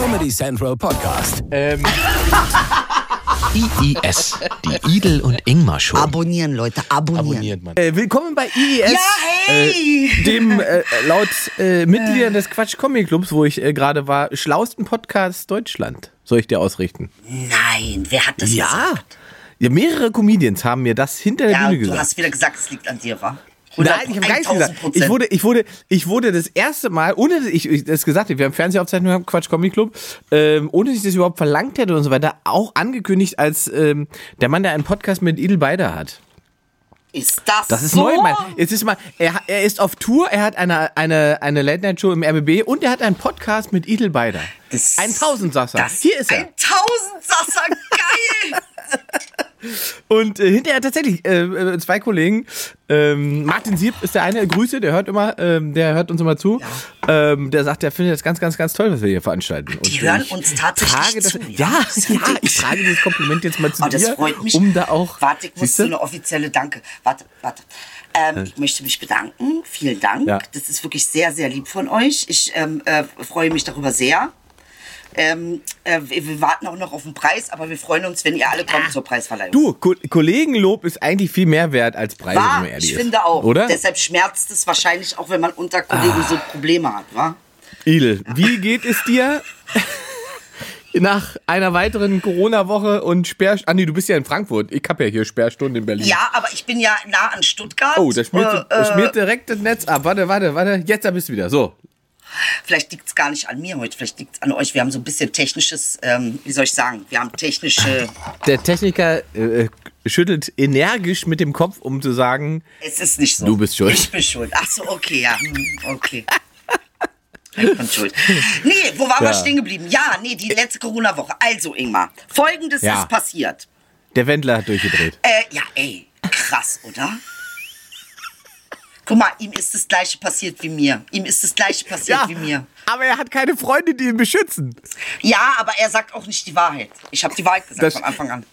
Comedy Central Podcast. Ähm, IIS, die Idel und Ingmar Show. Abonnieren, Leute, abonnieren. abonniert man. Äh, willkommen bei IES. Ja, hey! Äh, dem äh, laut äh, Mitgliedern des Quatsch Comic Clubs, wo ich äh, gerade war, schlausten Podcast Deutschland. Soll ich dir ausrichten? Nein, wer hat das gesagt? Ja, mehrere Comedians haben mir das hinter der Ja, Bühne du gesagt. hast wieder gesagt, es liegt an dir, wa? Nein, ich habe gar nichts gesagt. Ich wurde, ich, wurde, ich wurde das erste Mal, ohne dass ich, ich das gesagt habe, wir haben Fernsehaufzeichnung gehabt, Quatsch Comedy Club, ähm, ohne dass ich das überhaupt verlangt hätte und so weiter, auch angekündigt als ähm, der Mann, der einen Podcast mit Idel Beider hat. Ist das Das ist so? neu, Mann. Jetzt ist mal, er, er ist auf Tour, er hat eine, eine, eine Late-Night-Show im RBB und er hat einen Podcast mit Idel Beider. Das- Ein Tausendsasser. Das Hier ist er. Ein Tausendsasser, geil! Und äh, hinterher tatsächlich äh, äh, zwei Kollegen. Ähm, Martin Sieb ist der eine, Grüße, der hört immer, ähm, der hört uns immer zu. Ähm, der sagt, der findet das ganz, ganz, ganz toll, was wir hier veranstalten. Und Die hören uns tatsächlich trage das, zu, Ja, ja? ja, ich trage dieses Kompliment jetzt mal zu Oh, das dir, freut mich. um da auch. Warte, ich muss so eine offizielle Danke. Warte, warte. Ähm, ich möchte mich bedanken. Vielen Dank. Ja. Das ist wirklich sehr, sehr lieb von euch. Ich ähm, äh, freue mich darüber sehr. Ähm, äh, wir warten auch noch auf den Preis, aber wir freuen uns, wenn ihr alle kommt zur Preisverleihung. Du, Ko Kollegenlob ist eigentlich viel mehr wert als Preise, wenn War, man ehrlich ich ist. finde auch. Oder? Ah. Deshalb schmerzt es wahrscheinlich auch, wenn man unter Kollegen so Probleme hat, wa? Idel, wie geht es dir nach einer weiteren Corona-Woche und Sperr... Ah nee, du bist ja in Frankfurt. Ich habe ja hier Sperrstunden in Berlin. Ja, aber ich bin ja nah an Stuttgart. Oh, da schmiert, Äh, schmiert direkt das Netz ab. Warte, warte, warte. Jetzt da bist du wieder. So. Vielleicht liegt es gar nicht an mir heute, vielleicht liegt es an euch. Wir haben so ein bisschen technisches, ähm, wie soll ich sagen, wir haben technische, Der Techniker äh, schüttelt energisch mit dem Kopf, um zu sagen, es ist nicht so. Du bist schuld. Ich bin schuld. Ach so, okay, ja, hm, okay. Ich bin schuld. Nee, wo waren wir Ja. stehen geblieben? Ja, nee, die letzte Corona-Woche. Also, Ingmar, folgendes Ja. ist passiert. der Wendler hat durchgedreht. Äh, ja, ey, krass, oder? Guck mal, ihm ist das Gleiche passiert wie mir. Ihm ist das Gleiche passiert wie mir. aber er hat keine Freunde, die ihn beschützen. Ja, aber er sagt auch nicht die Wahrheit. Ich habe die Wahrheit gesagt Das- von Anfang an.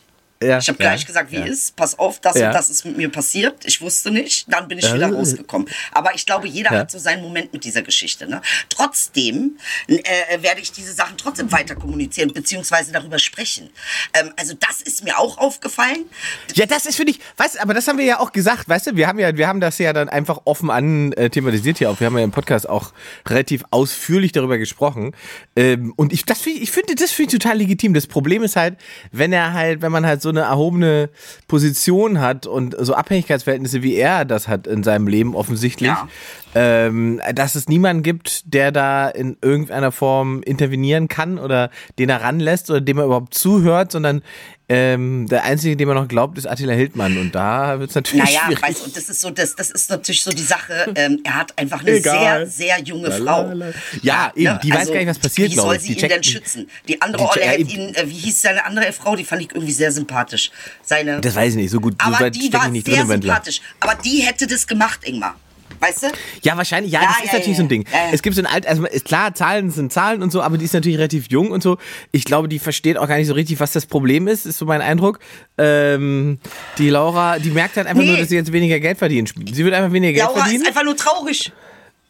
Ja, Ich habe ja, gleich gesagt, wie ja. ist. Pass auf, das Ja. und das ist mit mir passiert. Ich wusste nicht. Dann bin ich wieder rausgekommen. Aber ich glaube, jeder Ja. hat so seinen Moment mit dieser Geschichte. Ne? Trotzdem äh, werde ich diese Sachen trotzdem weiter kommunizieren beziehungsweise darüber sprechen. Ähm, also das ist mir auch aufgefallen. Ja, das ist für dich, weißt du, aber das haben wir ja auch gesagt, weißt du, wir haben ja, wir haben das ja dann einfach offen an äh, thematisiert hier auch. Wir haben ja im Podcast auch relativ ausführlich darüber gesprochen. Ähm, und ich, das ich, finde, das finde ich total legitim. Das Problem ist halt, wenn er halt, wenn man halt so eine erhobene Position hat und so Abhängigkeitsverhältnisse wie er das hat in seinem Leben offensichtlich, Ja. ähm, dass es niemanden gibt, der da in irgendeiner Form intervenieren kann oder den er ranlässt oder dem er überhaupt zuhört, sondern ähm, der Einzige, dem er noch glaubt, ist Attila Hildmann. Und da wird es natürlich Naja, schwierig. weißt du, und das ist so, das, das ist natürlich so die Sache. Ähm, er hat einfach eine Egal. sehr, sehr junge Frau. Ja, eben, die weiß gar nicht, was passiert, Wie soll ich. sie ihn denn schützen? Die andere die- Olle ja, hätte ihn, äh, wie hieß seine andere Frau? Die fand ich irgendwie sehr sympathisch. Seine, das weiß ich nicht, so gut, so aber weit die war sehr drin sympathisch. Aber die hätte das gemacht, Ingmar. Weißt du? Ja, wahrscheinlich, ja, Ja, das ja, ist natürlich ja, so ein Ding. Es gibt so ein alt, also ist klar, Zahlen sind Zahlen und so, aber die ist natürlich relativ jung und so. Ich glaube, die versteht auch gar nicht so richtig, was das Problem ist, ist so mein Eindruck. Ähm, die Laura, die merkt halt einfach Nee. nur, dass sie jetzt weniger Geld verdienen. Sie wird einfach weniger Geld Laura verdienen. ist einfach nur traurig.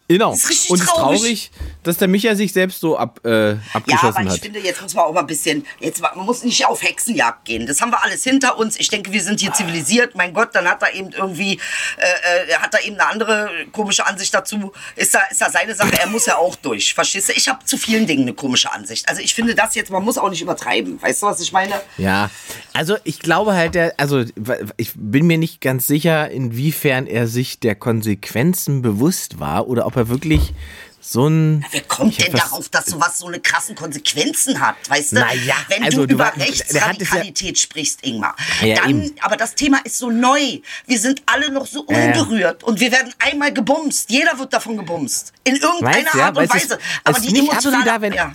Genau. ist richtig und es ist traurig. traurig, dass der Micha sich selbst so ab, äh, Ja, abgeschossen aber ich hat. finde, jetzt muss man auch mal ein bisschen, jetzt, man muss nicht auf Hexenjagd gehen. Das haben wir alles hinter uns. Ich denke, wir sind hier zivilisiert. Mein Gott, dann hat er eben irgendwie, äh, äh, hat er eben eine andere komische Ansicht dazu. Ist da, ist da seine Sache. Er muss ja auch durch. Verstehst du? Ich habe zu vielen Dingen eine komische Ansicht. Also ich finde das jetzt, man muss auch nicht übertreiben. Weißt du, was ich meine? Ja, also ich glaube halt, der, also ich bin mir nicht ganz sicher, inwiefern er sich der Konsequenzen bewusst war oder ob er wirklich so ein. Wer kommt denn darauf, dass sowas so eine krassen Konsequenzen hat, weißt du? Naja, Wenn also du über war- es ja- Rechtsradikalität sprichst, Ingmar, Ja, dann, eben. aber das Thema ist so neu. Wir sind alle noch so Ja, ja. unberührt und wir werden einmal gebumst. Jeder wird davon gebumst. In irgendeiner Weißt ja, Art und Weise. es Aber ist die nicht emotionale, da, wenn- ja.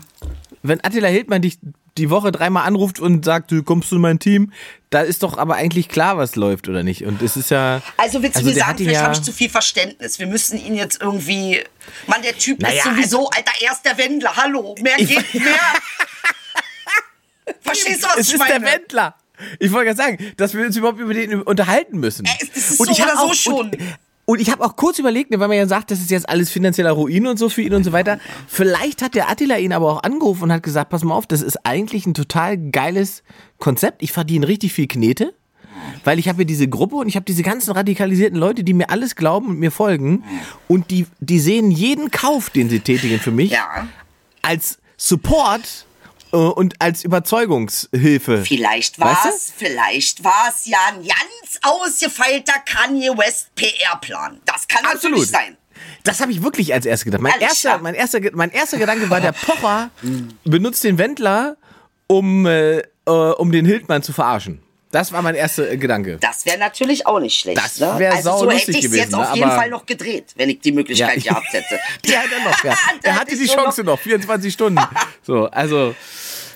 Wenn Attila Hildmann dich die Woche dreimal anruft und sagt, du kommst du in mein Team, da ist doch aber eigentlich klar, was läuft oder nicht. Und es ist ja. Also willst du mir der sagen, vielleicht ja- habe ich zu viel Verständnis. Wir müssen ihn jetzt irgendwie. Mann, der Typ Naja, ist sowieso, Alter, er ist der Wendler. Hallo, mehr geht mehr. Verstehst du, was es ich ist meine? der Wendler. Ich wollte gerade sagen, dass wir uns überhaupt über den unterhalten müssen. Äh, das ist Und so ich oder so auch- schon. Und, Und ich habe auch kurz überlegt, ne, weil man ja sagt, das ist jetzt alles finanzieller Ruin und so für ihn und so weiter. Vielleicht hat der Attila ihn aber auch angerufen und hat gesagt, pass mal auf, das ist eigentlich ein total geiles Konzept. Ich verdiene richtig viel Knete. Weil ich habe hier diese Gruppe und ich habe diese ganzen radikalisierten Leute, die mir alles glauben und mir folgen. Und die, die sehen jeden Kauf, den sie tätigen für mich, Ja. als Support und als Überzeugungshilfe. Vielleicht Weißt war's, vielleicht war's ja ein ganz ausgefeilter Kanye West PR-Plan. Das kann Absolut. natürlich sein. Das habe ich wirklich als erstes gedacht. Mein Ehrlich, erster, ja? mein, erster, mein erster Gedanke war, der Pocher benutzt den Wendler, um, äh, äh, um den Hildmann zu verarschen. Das war mein erster Gedanke. Das wäre natürlich auch nicht schlecht. Das ne? wär Also so hätte ich es jetzt auf ne? jeden Aber- Fall noch gedreht, wenn ich die Möglichkeit Ja. gehabt hätte. Die hat er noch, ja. Er hatte ich die Chance noch, 24 Stunden. So, also.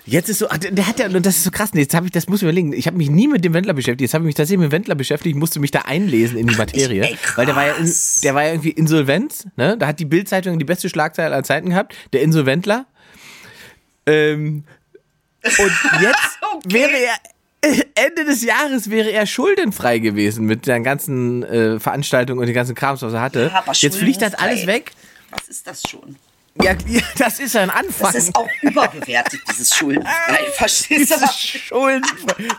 Jetzt ist so, ah, der hat ja, und das ist so krass, jetzt habe ich, das muss ich überlegen, ich habe mich nie mit dem Wendler beschäftigt, jetzt habe ich mich tatsächlich mit dem Wendler beschäftigt, musste mich da einlesen in die Materie, ey, krass. weil der war ja, in, der war ja irgendwie Insolvenz, ne, da hat die Bildzeitung die beste Schlagzeile aller Zeiten gehabt, der Insolventler, ähm, und jetzt Okay. wäre er, Ende des Jahres wäre er schuldenfrei gewesen mit den ganzen äh, Veranstaltungen und den ganzen Krams, was er hatte. Ja, jetzt fliegt das schuldenfrei. alles weg. Was ist das schon? Ja, das ist ein Anfang. Das ist auch überbewertet, dieses Schuldenfrei. Verstehst du? Dieses Schulden.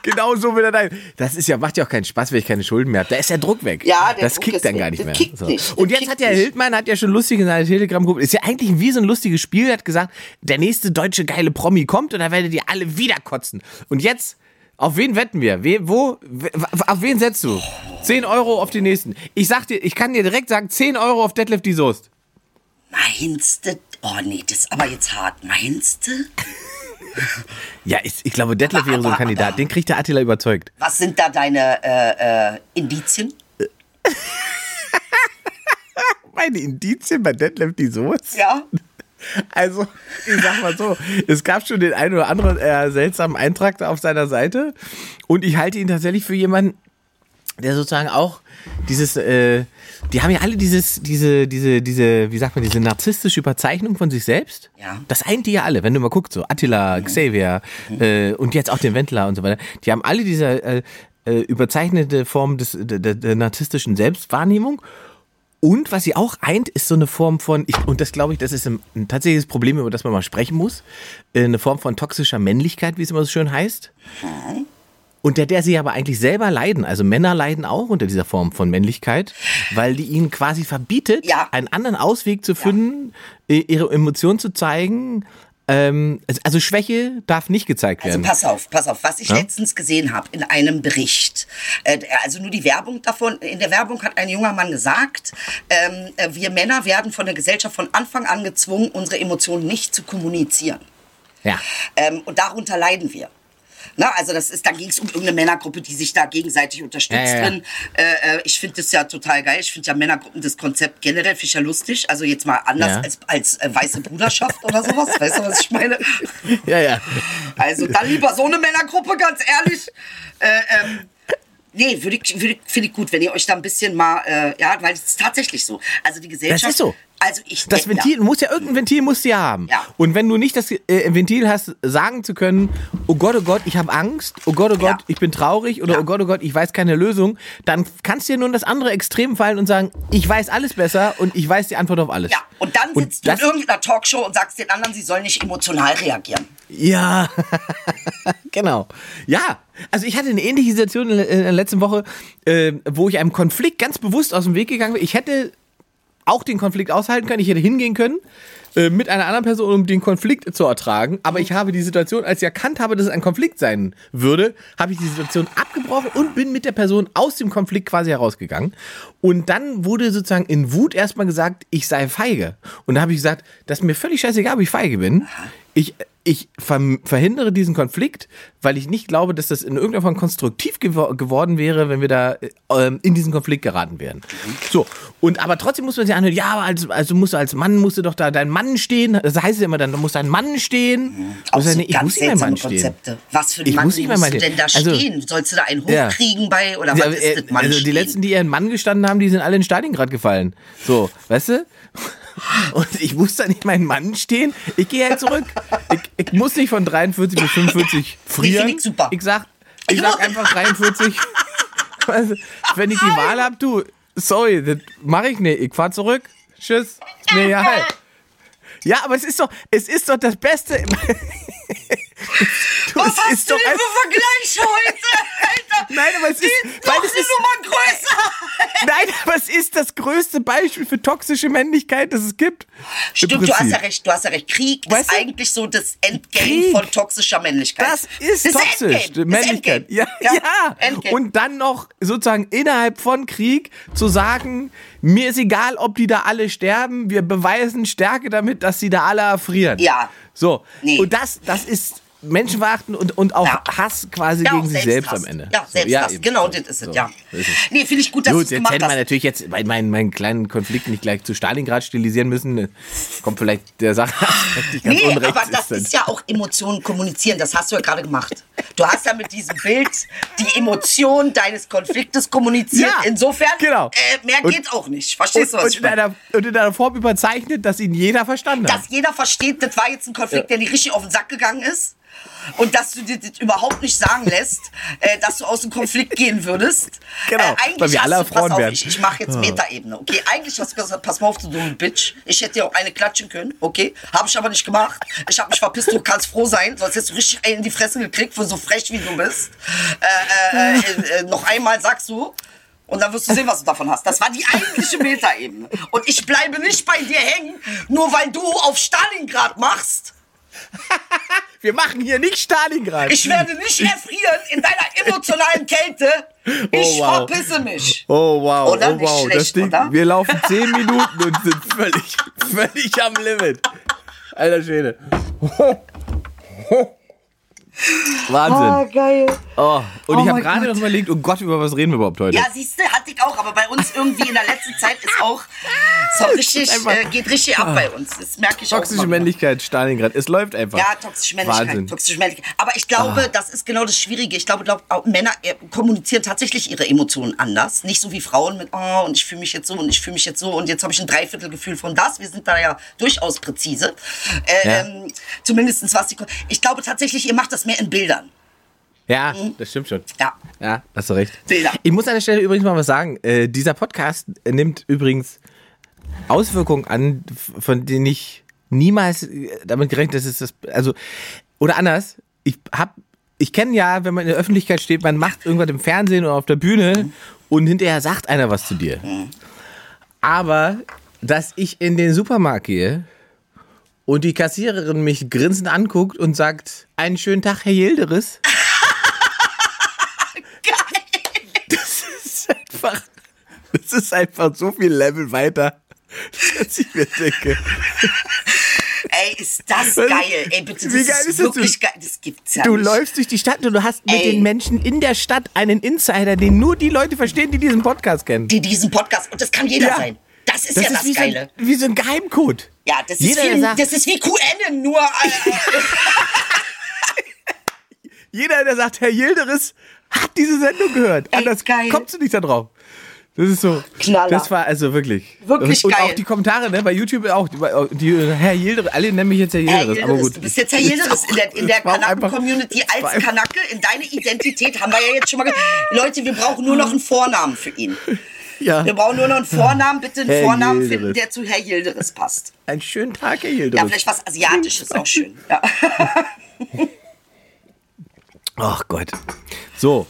Genau so will er da. Das ist ja, macht ja auch keinen Spaß, wenn ich keine Schulden mehr habe. Da ist der Druck weg. Ja, der das Druck kickt dann gar nicht mehr. kickt nicht. Und jetzt hat ja nicht. Hildmann hat ja schon lustig in seiner Telegram-Gruppe. Ist ja eigentlich wie so ein lustiges Spiel. Er hat gesagt, der nächste deutsche geile Promi kommt und da werdet ihr alle wieder kotzen. Und jetzt. Auf wen wetten wir? We, wo, we, auf wen setzt du? 10 Euro auf die nächsten. Ich sag dir, ich kann dir direkt sagen, 10 Euro auf Detlef die Soest. Meinst du? Oh nee, das ist aber jetzt hart. Meinst du? Ja, ich, ich glaube, Detlef wäre so ein Kandidat. Den kriegt der Attila überzeugt. Was sind da deine äh, äh, Indizien? Meine Indizien bei Detlef die Soest? Ja. Also, ich sag mal so, es gab schon den einen oder anderen äh, seltsamen Eintrag da auf seiner Seite und ich halte ihn tatsächlich für jemanden, der sozusagen auch dieses, äh, die haben ja alle dieses, diese, diese, diese, wie sagt man, diese narzisstische Überzeichnung von sich selbst. Ja. Das eint die ja alle, wenn du mal guckst, so Attila, Xavier äh, und jetzt auch den Wendler und so weiter. Die haben alle diese äh, äh, überzeichnete Form des, der, der, der narzisstischen Selbstwahrnehmung. Und was sie auch eint, ist so eine Form von, ich, und das glaube ich, das ist ein, ein tatsächliches Problem, über das man mal sprechen muss, äh, eine Form von toxischer Männlichkeit, wie es immer so schön heißt. Unter der sie aber eigentlich selber leiden. Also Männer leiden auch unter dieser Form von Männlichkeit, weil die ihnen quasi verbietet, Ja. einen anderen Ausweg zu finden, äh, ihre Emotionen zu zeigen. Ähm, also- also Schwäche darf nicht gezeigt Also werden. pass auf, pass auf, was ich Ja? letztens gesehen habe in einem Bericht. Äh, also nur die Werbung davon. In der Werbung hat ein junger Mann gesagt, ähm, äh, wir Männer werden von der Gesellschaft von Anfang an gezwungen, unsere Emotionen nicht zu kommunizieren. ja. Ähm, und darunter leiden wir. Na, also das ist, dann ging es um irgendeine Männergruppe, die sich da gegenseitig unterstützt Ja, ja. Äh, äh, ich finde das ja total geil. Ich finde ja Männergruppen das Konzept generell finde ja lustig. Also jetzt mal anders als, als äh, weiße Bruderschaft oder sowas. Weißt du, was ich meine? Ja, ja. Also dann lieber so eine Männergruppe, ganz ehrlich. Äh, ähm, nee, würde ich, würde finde ich gut, wenn ihr euch da ein bisschen mal, äh, ja, weil es ist tatsächlich so. Also die Gesellschaft. Das ist so. Also ich Das Ventil, muss ja irgendein Ventil musst du ja haben. Ja. Und wenn du nicht das äh, Ventil hast, sagen zu können, oh Gott, oh Gott, ich habe Angst, oh Gott, oh Gott, Ja. ich bin traurig oder Ja. oh Gott, oh Gott, ich weiß keine Lösung, dann kannst du dir nur in das andere Extrem fallen und sagen, ich weiß alles besser und ich weiß die Antwort auf alles. Ja, und dann Und sitzt du das- in irgendeiner Talkshow und sagst den anderen, sie sollen nicht emotional reagieren. Ja, genau. Ja, also ich hatte eine ähnliche Situation in, in der letzten Woche, äh, wo ich einem Konflikt ganz bewusst aus dem Weg gegangen bin. Ich hätte auch den Konflikt aushalten können, ich hätte hingehen können äh, mit einer anderen Person, um den Konflikt zu ertragen. Aber ich habe die Situation, als ich erkannt habe, dass es ein Konflikt sein würde, habe ich die Situation abgebrochen und bin mit der Person aus dem Konflikt quasi herausgegangen. Und dann wurde sozusagen in Wut erstmal gesagt, ich sei feige. Und da habe ich gesagt, das ist mir völlig scheißegal, ob ich feige bin. Ich, ich ver verhindere diesen Konflikt, weil ich nicht glaube, dass das in irgendeiner Form konstruktiv gewo geworden wäre, wenn wir da äh, ähm, in diesen Konflikt geraten wären. So, und aber trotzdem muss man sich anhören, ja, aber als, also musst du als Mann, musst du doch da dein Mann stehen. Das heißt ja immer dann, du musst dein Mann stehen. Auch Und so ich muss nicht mein Mann stehen. Konzepte. Was für ein Ich Mann muss musst du denn da Also- stehen? Sollst du da einen Ja. hochkriegen bei oder Ja, was äh, ist das Mann also die stehen? letzten, die ihren Mann gestanden haben, die sind alle in Stalingrad gefallen. So, weißt du? Und ich muss da nicht meinen Mann stehen. Ich gehe halt zurück. Ich, ich muss nicht von 43 bis 45 frieren. ich super. Ich sag, ich sag einfach 43. Also, wenn ich die Wahl habe, du, sorry, das mache ich nicht. Ich fahr zurück. Tschüss. Ist mir egal. Ja, aber es ist doch, es ist doch das Beste. Was hast du denn für Vergleiche heute, Alter? Nein, aber es ist, weil es ist, Nummer größer. nein, aber es ist das größte Beispiel für toxische Männlichkeit, das es gibt. Im Stimmt, du hast ja recht, du hast ja recht. Krieg Weißt ist du? eigentlich so das Endgame Krieg. von toxischer Männlichkeit. Das ist toxisch, Endgame. Das Männlichkeit. Ja, ja. Endgame. Und dann noch sozusagen innerhalb von Krieg zu sagen, mir ist egal, ob die da alle sterben, wir beweisen Stärke damit, dass sie da alle erfrieren. Ja. So. Nee. Und das, das ist Menschenverachten und, und auch Ja. Hass quasi Ja, gegen sich selbst am Ende. Ja, So, Selbsthass. eben. genau, das ist es, so, ja. so ist es. Nee, finde ich gut, dass du es jetzt gemacht hätten wir hast. natürlich jetzt bei meinen, meinen kleinen Konflikt nicht gleich zu Stalingrad stilisieren müssen. Kommt vielleicht der Sache nicht Nee, aber das dann- ist ja auch Emotionen kommunizieren. Das hast du ja gerade gemacht. Du hast ja mit diesem Bild die Emotion deines Konfliktes kommuniziert. Ja, Insofern, genau. äh, mehr Und- geht auch nicht. Verstehst du, und, was und, ich in meine? einer, und in einer Form überzeichnet, dass ihn jeder verstanden hat. Dass jeder versteht, das war jetzt ein Konflikt, der dir richtig auf den Sack gegangen ist. Und dass du dir das überhaupt nicht sagen lässt, äh, dass du aus dem Konflikt gehen würdest. Genau, äh, eigentlich weil wir alle du, Frauen auf, wären. ich, ich mache jetzt Metaebene, okay? Eigentlich hast du gesagt, pass mal auf, du dumme Bitch. Ich hätte dir auch eine klatschen können, okay? Habe ich aber nicht gemacht. Ich habe mich verpisst, du kannst froh sein, sonst hättest du richtig einen in die Fresse gekriegt, für so frech wie du bist. Äh, äh, äh, äh, noch einmal sagst du, und dann wirst du sehen, was du davon hast. Das war die eigentliche Metaebene. Und ich bleibe nicht bei dir hängen, nur weil du auf Stalingrad machst. Wir machen hier nicht Stalingrad. Ich werde nicht erfrieren in deiner emotionalen Kälte. Ich Oh, wow. verpisse mich. Oh wow, Oder? oh Nicht wow, schlecht, das Ding. oder? Wir laufen 10 Minuten und sind völlig, völlig am Limit. Alter Schwede. Wahnsinn. geil. Oh, und Oh ich habe gerade noch überlegt, oh Gott, über was reden wir überhaupt heute? Ja, siehst du, hatte ich auch, aber bei uns irgendwie in der letzten Zeit ist auch so richtig, äh, geht richtig ab bei uns. Das merke ich auch. Toxische mal wieder. Männlichkeit, Stalingrad. Es läuft einfach. Ja, toxische Männlichkeit, Wahnsinn. Ah. toxische Männlichkeit. Aber ich glaube, das ist genau das Schwierige. Ich glaube, glaub, auch Männer äh, kommunizieren tatsächlich ihre Emotionen anders. Nicht so wie Frauen mit, oh, und ich fühle mich jetzt so und ich fühle mich jetzt so und jetzt habe ich ein Dreiviertelgefühl von das. Wir sind da ja durchaus präzise. Äh, Ja. ähm, Zumindestens was die. Ich glaube tatsächlich, ihr macht das mehr in Bildern. Ja, das stimmt schon. Ja. Ja, hast du recht. Bilder. Ich muss an der Stelle übrigens mal was sagen. Äh, dieser Podcast nimmt übrigens Auswirkungen an, von denen ich niemals äh, damit gerechnet, dass es das, also, oder anders, ich hab, ich kenne ja, wenn man in der Öffentlichkeit steht, man macht irgendwas im Fernsehen oder auf der Bühne und hinterher sagt einer was zu dir. Aber, dass ich in den Supermarkt gehe und die Kassiererin mich grinsend anguckt und sagt, einen schönen Tag, Herr Yildiris. Das ist einfach, das ist einfach so viel Level weiter, dass ich mir denke, Ey, ist das Was? geil. Ey, bitte, das Wie geil ist, ist das wirklich geil. Das gibt's ja du nicht. läufst durch die Stadt und du hast mit Ey. den Menschen in der Stadt einen Insider, den nur die Leute verstehen, die diesen Podcast kennen. Die diesen Podcast. Und das kann jeder Ja. sein. Das ist Das ja ist das wie so, Geile. ein, wie so ein Geheimcode. Ja, das ist, wie, sagt- das ist wie QN, nur. Jeder, der sagt, Herr Yildiris hat diese Sendung gehört. Ey, Anders geil. kommst du nicht da drauf. Das ist so. Knaller. Das war also wirklich. Wirklich und, geil. Und auch die Kommentare, ne, bei YouTube auch. Die, die, Herr Yildiris, alle nennen mich jetzt Herr Yildiris. aber gut. du bist jetzt Herr Yildiris. In der, in der Kanaken-Community als Kanake, in deine Identität haben wir ja jetzt schon mal. ge- Leute, wir brauchen nur noch einen Vornamen für ihn. Ja. Wir brauchen nur noch einen Vornamen, bitte einen Herr Vornamen Yildiris. finden, der zu Herr Yildiris passt. Einen schönen Tag, Herr Ja, Yildiris. vielleicht was Asiatisches auch schön. Ja. Ach Gott. So,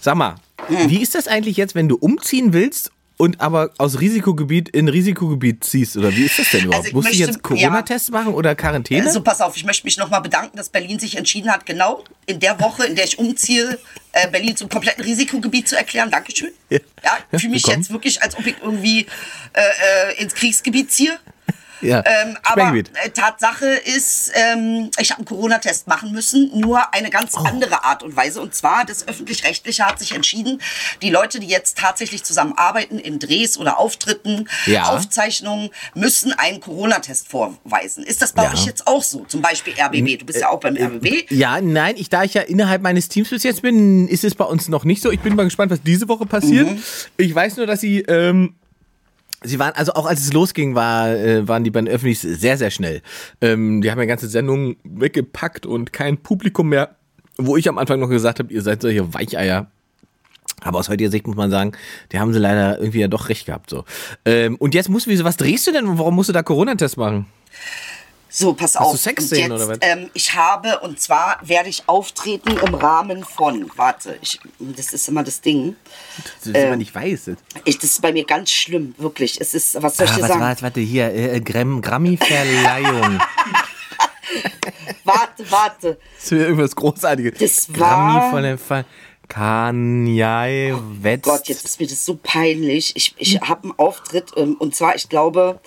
sag mal, Hm. wie ist das eigentlich jetzt, wenn du umziehen willst und aber aus Risikogebiet in Risikogebiet ziehst? Oder wie ist das denn überhaupt? Also ich Musst du jetzt Corona-Tests machen oder Quarantäne? Also pass auf, ich möchte mich nochmal bedanken, dass Berlin sich entschieden hat, genau in der Woche, in der ich umziehe, äh, Berlin zum kompletten Risikogebiet zu erklären. Dankeschön. Ja. Ja, ich fühle mich Willkommen. jetzt wirklich, als ob ich irgendwie äh, äh, ins Kriegsgebiet ziehe. Ja, Ähm, aber äh, Tatsache ist, ähm, ich habe einen Corona-Test machen müssen, nur eine ganz Oh. andere Art und Weise. Und zwar, das Öffentlich-Rechtliche hat sich entschieden, die Leute, die jetzt tatsächlich zusammenarbeiten in Drehs oder Auftritten, Ja. Aufzeichnungen, müssen einen Corona-Test vorweisen. Ist das bei Ja. euch jetzt auch so? Zum Beispiel RBB. Du bist ja auch beim RBB. Ja, nein, ich, da ich ja innerhalb meines Teams bis jetzt bin, ist es bei uns noch nicht so. Ich bin mal gespannt, was diese Woche passiert. Mhm. Ich weiß nur, dass sie, ähm, sie waren, also auch als es losging, war, äh, waren die beiden Öffentlichs sehr, sehr schnell. Ähm, die haben ja ganze Sendungen weggepackt und kein Publikum mehr, wo ich am Anfang noch gesagt habe, ihr seid solche Weicheier. Aber aus heutiger Sicht muss man sagen, die haben sie leider irgendwie ja doch recht gehabt. So. Ähm, und jetzt musst du, wieso, was drehst du denn und warum musst du da Corona-Test machen? So, pass Hast du auf. Sexszenen Und oder was? Ähm, ich habe, und zwar werde ich auftreten im Rahmen von, warte, ich, das ist immer das Ding. Das ist immer nicht weiß. Ich, das ist bei mir ganz schlimm, wirklich. Es ist, was soll ich Ah, dir was sagen? war das? Warte, hier, äh, Gram- Grammy-Verleihung. Warte, warte. das ist irgendwas Großartiges. Das war- Grammy von der Ver Kanye West. Gott, jetzt ist mir das so peinlich. Ich, ich habe einen Auftritt ähm, und zwar, ich glaube,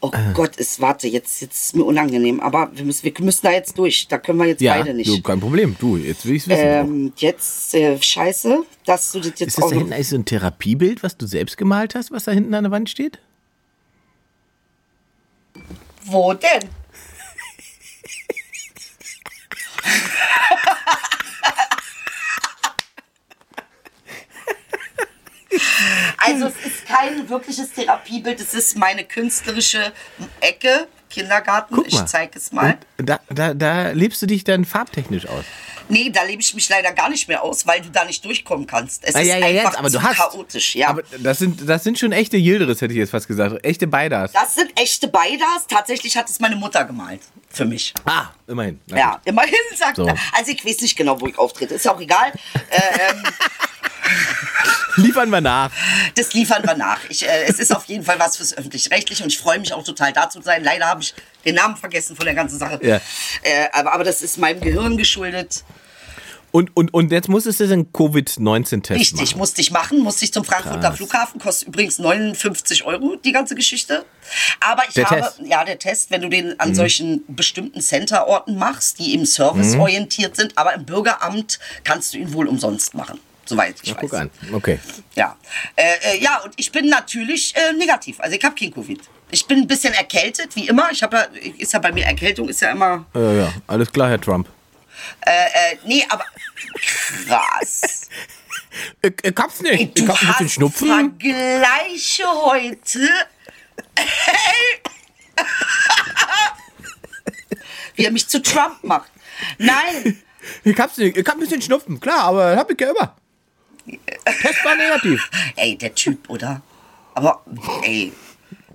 oh Äh. Gott, es warte, jetzt, jetzt ist mir unangenehm, aber wir müssen, wir müssen da jetzt durch. Da können wir jetzt ja, beide nicht. Du, kein Problem. Du, jetzt will ich es wissen. ähm, jetzt, äh, scheiße, dass du das jetzt ist das auch da hinten eigentlich so ein Therapiebild, was du selbst gemalt hast, was da hinten an der Wand steht? Wo denn? Also es ist kein wirkliches Therapiebild, es ist meine künstlerische Ecke, Kindergarten, ich zeige es mal. Da, da, da lebst du dich dann farbtechnisch aus. Nee, da lebe ich mich leider gar nicht mehr aus, weil du da nicht durchkommen kannst. Es Ah, ist ja, ja, einfach jetzt, aber zu du hast. chaotisch, ja. Aber das sind, das sind schon echte Yildiris, hätte ich jetzt fast gesagt. Echte Beidas. das sind echte Beidas. Tatsächlich hat es meine Mutter gemalt. Für mich. Ah, immerhin. Na Ja, immerhin sagt So. er. Also ich weiß nicht genau, wo ich auftrete. Ist ja auch egal. äh, ähm, Liefern wir nach. das liefern wir nach. Ich, äh, es ist auf jeden Fall was fürs Öffentlich-Rechtliche und ich freue mich auch total da zu sein. Leider habe ich den Namen vergessen von der ganzen Sache. Ja. Äh, aber, aber das ist meinem Gehirn geschuldet. Und, und, und jetzt musstest du den Covid-19-Test Richtig, machen. musste ich machen, musste ich zum Frankfurter Krass. Flughafen, kostet übrigens 59 Euro die ganze Geschichte. Aber ich Der habe, Test. ja, der Test, wenn du den an solchen bestimmten Centerorten machst, die eben serviceorientiert sind, aber im Bürgeramt kannst du ihn wohl umsonst machen. Soweit ich Ja, weiß. guck an. Okay. Ja. Äh, äh, ja, und ich bin natürlich äh, negativ. Also ich habe kein Covid. Ich bin ein bisschen erkältet, wie immer. Ich habe ja, ist ja bei mir Erkältung, ist ja immer. Ja, ja, alles klar, Herr Trump. Äh, äh, nee, aber krass. Ich, ich hab's nicht. Du ich hab ein bisschen Schnupfen. Vergleiche heute. Wie er mich zu Trump macht. Nein, Ich hab's nicht. Ich hab ein bisschen Schnupfen, klar, aber hab ich ja immer. Test war negativ. ey, der Typ, oder? Aber, ey,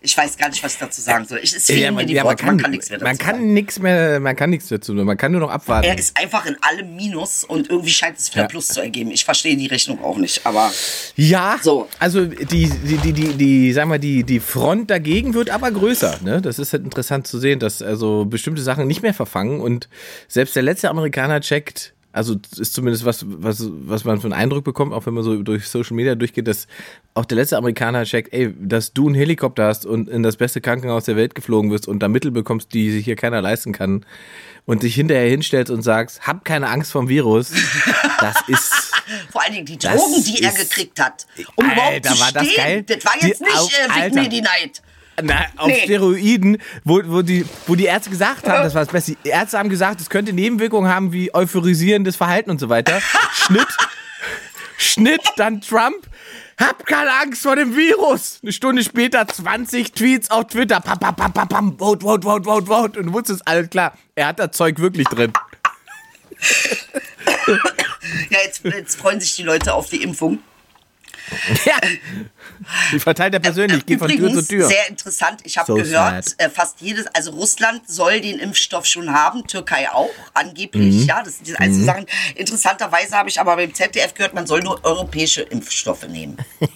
ich weiß gar nicht, was ich dazu sagen soll. Ich, es fehlen Ja, man, die ja, man Worte, kann, man kann nichts mehr dazu man kann nichts mehr, man kann nichts dazu, man kann nur noch abwarten. Er ist einfach in allem Minus und irgendwie scheint es wieder Ja. Plus zu ergeben. Ich verstehe die Rechnung auch nicht, aber Ja, So. also die, die, die, die, die, sagen wir, die, die Front dagegen wird aber größer. Ne? Das ist halt interessant zu sehen, dass also bestimmte Sachen nicht mehr verfangen und selbst der letzte Amerikaner checkt, also ist zumindest was, was, was man für einen Eindruck bekommt, auch wenn man so durch Social Media durchgeht, dass auch der letzte Amerikaner checkt, ey, dass du einen Helikopter hast und in das beste Krankenhaus der Welt geflogen wirst und da Mittel bekommst, die sich hier keiner leisten kann und dich hinterher hinstellst und sagst, hab keine Angst vom Virus, das ist vor allen Dingen die Das Drogen, die er gekriegt hat, um überhaupt Alter, zu war das stehen. geil? Das war Die jetzt nicht Au- äh, Alter. Medi Night. Na, auf Nee. Steroiden, wo, wo, die, wo die Ärzte gesagt haben, das war das Beste. Die Ärzte haben gesagt, es könnte Nebenwirkungen haben wie euphorisierendes Verhalten und so weiter. Schnitt, Schnitt, dann Trump. Hab keine Angst vor dem Virus. Eine Stunde später 20 Tweets auf Twitter. Pam, pam, pam, pam, pam. Vote, vote, vote, vote, vote. Und du wusstest alles klar. Er hat das Zeug wirklich drin. Ja, jetzt, jetzt freuen sich die Leute auf die Impfung. Ja. Die verteilt er persönlich, geht von Tür zu Tür. sehr interessant, ich habe So gehört, sad. äh, fast jedes, also Russland soll den Impfstoff schon haben, Türkei auch, Mhm. angeblich, ja, das sind diese einzelnen Sachen. Interessanterweise habe ich aber beim ZDF gehört, man soll nur europäische Impfstoffe nehmen.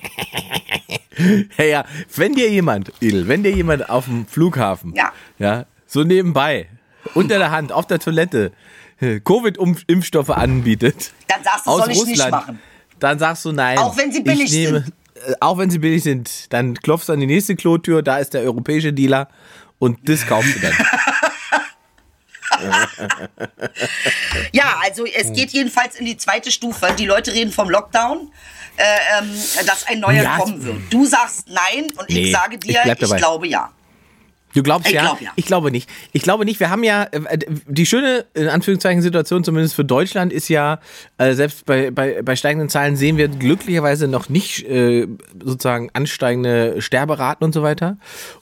Ja, ja, wenn dir jemand, Edel, wenn dir jemand auf dem Flughafen, Ja. ja, so nebenbei, unter der Hand, auf der Toilette, äh, Covid-Impfstoffe anbietet, Dann sagst du, aus soll ich nicht Russland, machen. Dann sagst du nein. Auch wenn sie billig ich nehme, sind. Äh, auch wenn sie billig sind, dann klopfst du an die nächste Klotür, da ist der europäische Dealer und das kaufst du dann. Ja, also es geht jedenfalls in die zweite Stufe. Die Leute reden vom Lockdown, äh, ähm, dass ein neuer Ja, kommen wird. Du sagst nein und Nee, ich sage ich dir, ich, dabei. glaube ja. Du glaubst Ich ja? glaub ja. Ich glaube nicht. Ich glaube nicht. Wir haben ja äh, die schöne in Anführungszeichen Situation zumindest für Deutschland ist ja äh, selbst bei, bei bei steigenden Zahlen sehen wir glücklicherweise noch nicht äh, sozusagen ansteigende Sterberaten und so weiter.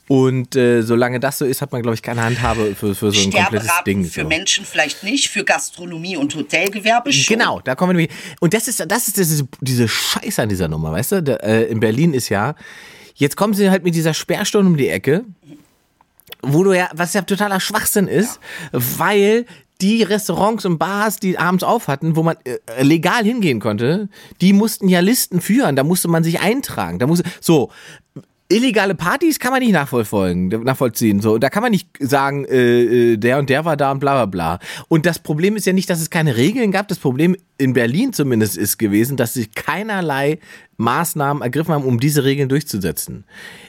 Und äh, solange das so ist, hat man glaube ich keine Handhabe für für so ein komplettes Ding. für so. Menschen vielleicht nicht, für Gastronomie und Hotelgewerbe schon. Genau, da kommen wir nämlich. Und das ist, das ist diese, diese Scheiße an dieser Nummer, weißt du? Da, äh, in Berlin ist ja, jetzt kommen sie halt mit dieser Sperrstunde um die Ecke, wo du ja, was ja totaler Schwachsinn ist, weil die Restaurants und Bars, die abends auf hatten, wo man äh, legal hingehen konnte, die mussten ja Listen führen, da musste man sich eintragen. Da musste, so, illegale Partys kann man nicht nachvollfolgen, nachvollziehen. So, da kann man nicht sagen, äh, äh, der und der war da und bla bla bla. Und das Problem ist ja nicht, dass es keine Regeln gab. Das Problem in Berlin zumindest ist gewesen, dass sie keinerlei Maßnahmen ergriffen haben, um diese Regeln durchzusetzen.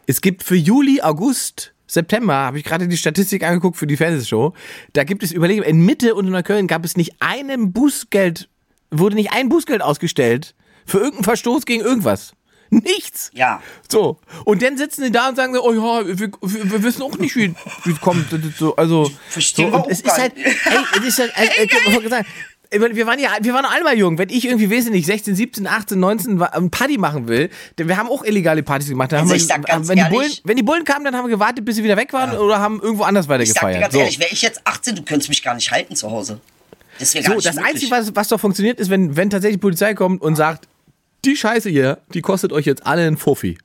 Es gibt für Juli, August, September, habe ich gerade die Statistik angeguckt für die Fernsehshow, da gibt es Überlegungen, in Mitte und in Neukölln gab es nicht einen Bußgeld, wurde nicht ein Bußgeld ausgestellt für irgendeinen Verstoß gegen irgendwas. Nichts. Ja. So. Und dann sitzen die da und sagen, so, oh ja, wir, wir, wir wissen auch nicht, wie, wie es kommt. Ist So, also, Verstehen so, wir und auch es ist halt, ey, es ist halt, ey, sagen, ich meine, wir waren ja, wir waren alle mal jung. Wenn ich irgendwie, weiß ich nicht, 16, 17, 18, 19 wa- ein Party machen will, denn wir haben auch illegale Partys gemacht. Also wir, wenn, die Bullen, wenn die Bullen kamen, dann haben wir gewartet, bis sie wieder weg waren oder haben irgendwo anders Ich sag dir ganz So. ehrlich, wäre ich jetzt 18, du könntest mich gar nicht halten zu Hause. Das wäre gar So, nicht das möglich. Einzige, was, was doch funktioniert, ist, wenn, wenn tatsächlich die Polizei kommt und sagt, die Scheiße hier, die kostet euch jetzt alle einen Fuffi.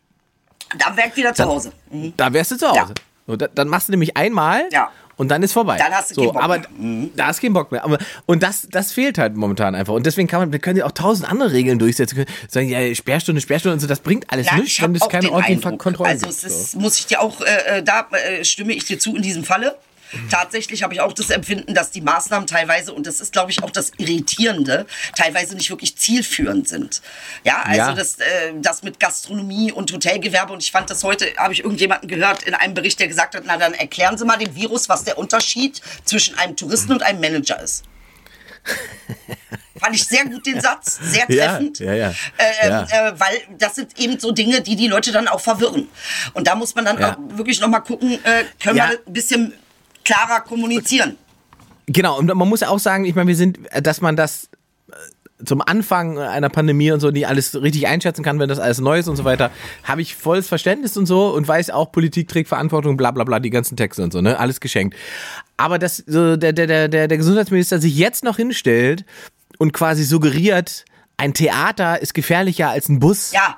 Dann wäre ich wieder zu Hause. Mhm. Da wärst du zu Hause. Ja. So, da, dann machst du nämlich einmal Ja. Und dann ist vorbei. Dann hast du so, keinen Bock aber mehr. Mhm. Da hast keinen Bock mehr. Aber, und das, das fehlt halt momentan einfach. Und deswegen kann man, wir können ja auch tausend andere Regeln durchsetzen. Können, sagen, ja, Sperrstunde, Sperrstunde und so, das bringt alles Ja, nichts, ich wenn habe es keine den ordentlichen Eindruck, Kontrollen also gibt. so. ist, muss ich dir auch, äh, äh, da äh, stimme ich dir zu in diesem Falle. Tatsächlich habe ich auch das Empfinden, dass die Maßnahmen teilweise, und das ist, glaube ich, auch das Irritierende, teilweise nicht wirklich zielführend sind. Ja, also Ja. Das, äh, das mit Gastronomie und Hotelgewerbe, und ich fand das heute, habe ich irgendjemanden gehört in einem Bericht, der gesagt hat, na dann erklären Sie mal dem Virus, was der Unterschied zwischen einem Touristen und einem Manager ist. Fand ich sehr gut den Satz, sehr treffend. ja, ja. Äh, Ja. Äh, weil das sind eben so Dinge, die die Leute dann auch verwirren. Und da muss man dann auch wirklich nochmal gucken, äh, können wir ein bisschen klarer kommunizieren. Genau, und man muss ja auch sagen, ich meine, wir sind, dass man das äh, zum Anfang einer Pandemie und so nie alles richtig einschätzen kann, wenn das alles neu ist und so weiter, habe ich volles Verständnis und so und weiß auch, Politik trägt Verantwortung, bla bla bla, die ganzen Texte und so, ne? Alles geschenkt. Aber dass so der, der, der, der der Gesundheitsminister sich jetzt noch hinstellt und quasi suggeriert, ein Theater ist gefährlicher als ein Bus. Ja,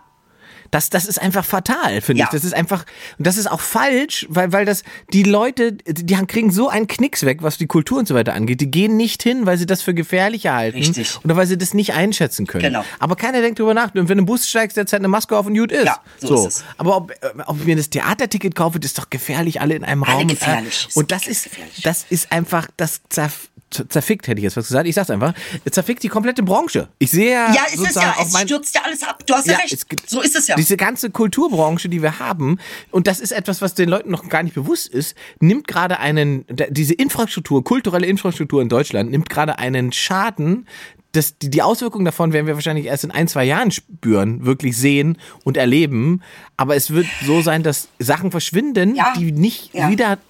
Das, das ist einfach fatal, finde Ja. ich. Das ist einfach, und das ist auch falsch, weil, weil das, die Leute, die kriegen so einen Knicks weg, was die Kultur und so weiter angeht. Die gehen nicht hin, weil sie das für gefährlicher halten. Richtig. Oder weil sie das nicht einschätzen können. Genau. Aber keiner denkt drüber nach. Und wenn du im Bus steigst, setzt halt eine Maske auf und gut ist. Ja, so ist es. Aber ob, äh, ob ich mir das Theaterticket kaufe, das ist doch gefährlich, alle in einem Alle Raum. gefährlich. Ist Und das ist, gefährlich. das ist einfach, das zerf zerfickt, hätte ich jetzt was gesagt. Ich sag's einfach. Zerfickt die komplette Branche. Ich sehe ja, ja ist es ja. Es stürzt ja alles ab. Du hast ja, recht. es So ist es ja. Diese ganze Kulturbranche, die wir haben, und das ist etwas, was den Leuten noch gar nicht bewusst ist, nimmt gerade einen, diese Infrastruktur, kulturelle Infrastruktur in Deutschland, nimmt gerade einen Schaden, das, die, die Auswirkungen davon werden wir wahrscheinlich erst in ein, zwei Jahren spüren, wirklich sehen und erleben. Aber es wird so sein, dass Sachen verschwinden, Ja. die nicht Ja. wieder, wie-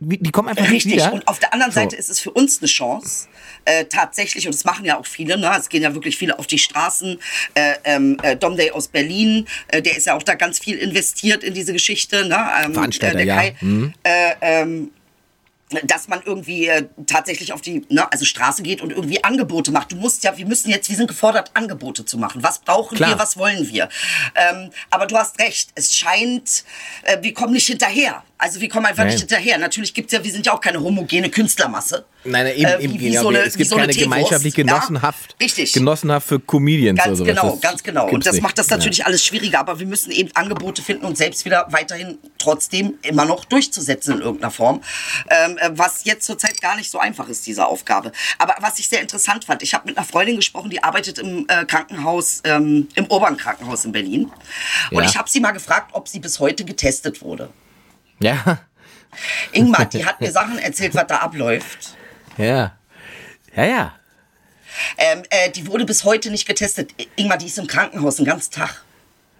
die kommen einfach nicht Richtig. wieder. Und auf der anderen So. Seite ist es für uns eine Chance, äh, tatsächlich, und das machen ja auch viele, ne? es gehen ja wirklich viele auf die Straßen. Äh, ähm, äh, Domday aus Berlin, äh, der ist ja auch da ganz viel investiert in diese Geschichte. Ne? Ähm, Veranstalter, der ja. Kai, Mhm. äh, ähm, dass man irgendwie äh, tatsächlich auf die ne, also Straße geht und irgendwie Angebote macht. Du musst ja, wir müssen jetzt, wir sind gefordert, Angebote zu machen. Was brauchen Klar. wir, was wollen wir? Ähm, aber du hast recht, es scheint, äh, wir kommen nicht hinterher. Also wir kommen einfach Nein. nicht hinterher. Natürlich gibt's ja, wir sind ja auch keine homogene Künstlermasse. Nein, nein, eben, Äh, wie- eben, wie ja, so eine- es gibt so eine keine Teewurst, gemeinschaftlich ja? genossenhaft, Richtig. genossenhaft für Comedians Ganz oder sowas. genau, Das ganz genau. gibt's Und das nicht. macht das Ja. natürlich alles schwieriger, aber wir müssen eben Angebote finden und selbst wieder weiterhin trotzdem immer noch durchzusetzen in irgendeiner Form. Ähm, äh, was jetzt zurzeit gar nicht so einfach ist, diese Aufgabe. Aber was ich sehr interessant fand, ich habe mit einer Freundin gesprochen, die arbeitet im äh, Krankenhaus, ähm, im Urban-Krankenhaus in Berlin. Und Ja. ich habe sie mal gefragt, ob sie bis heute getestet wurde. Ja, Ingmar, die hat mir Sachen erzählt, was da abläuft. ja. Ja, ja. Ähm, äh, die wurde bis heute nicht getestet. Ingmar, die ist im Krankenhaus den ganzen Tag.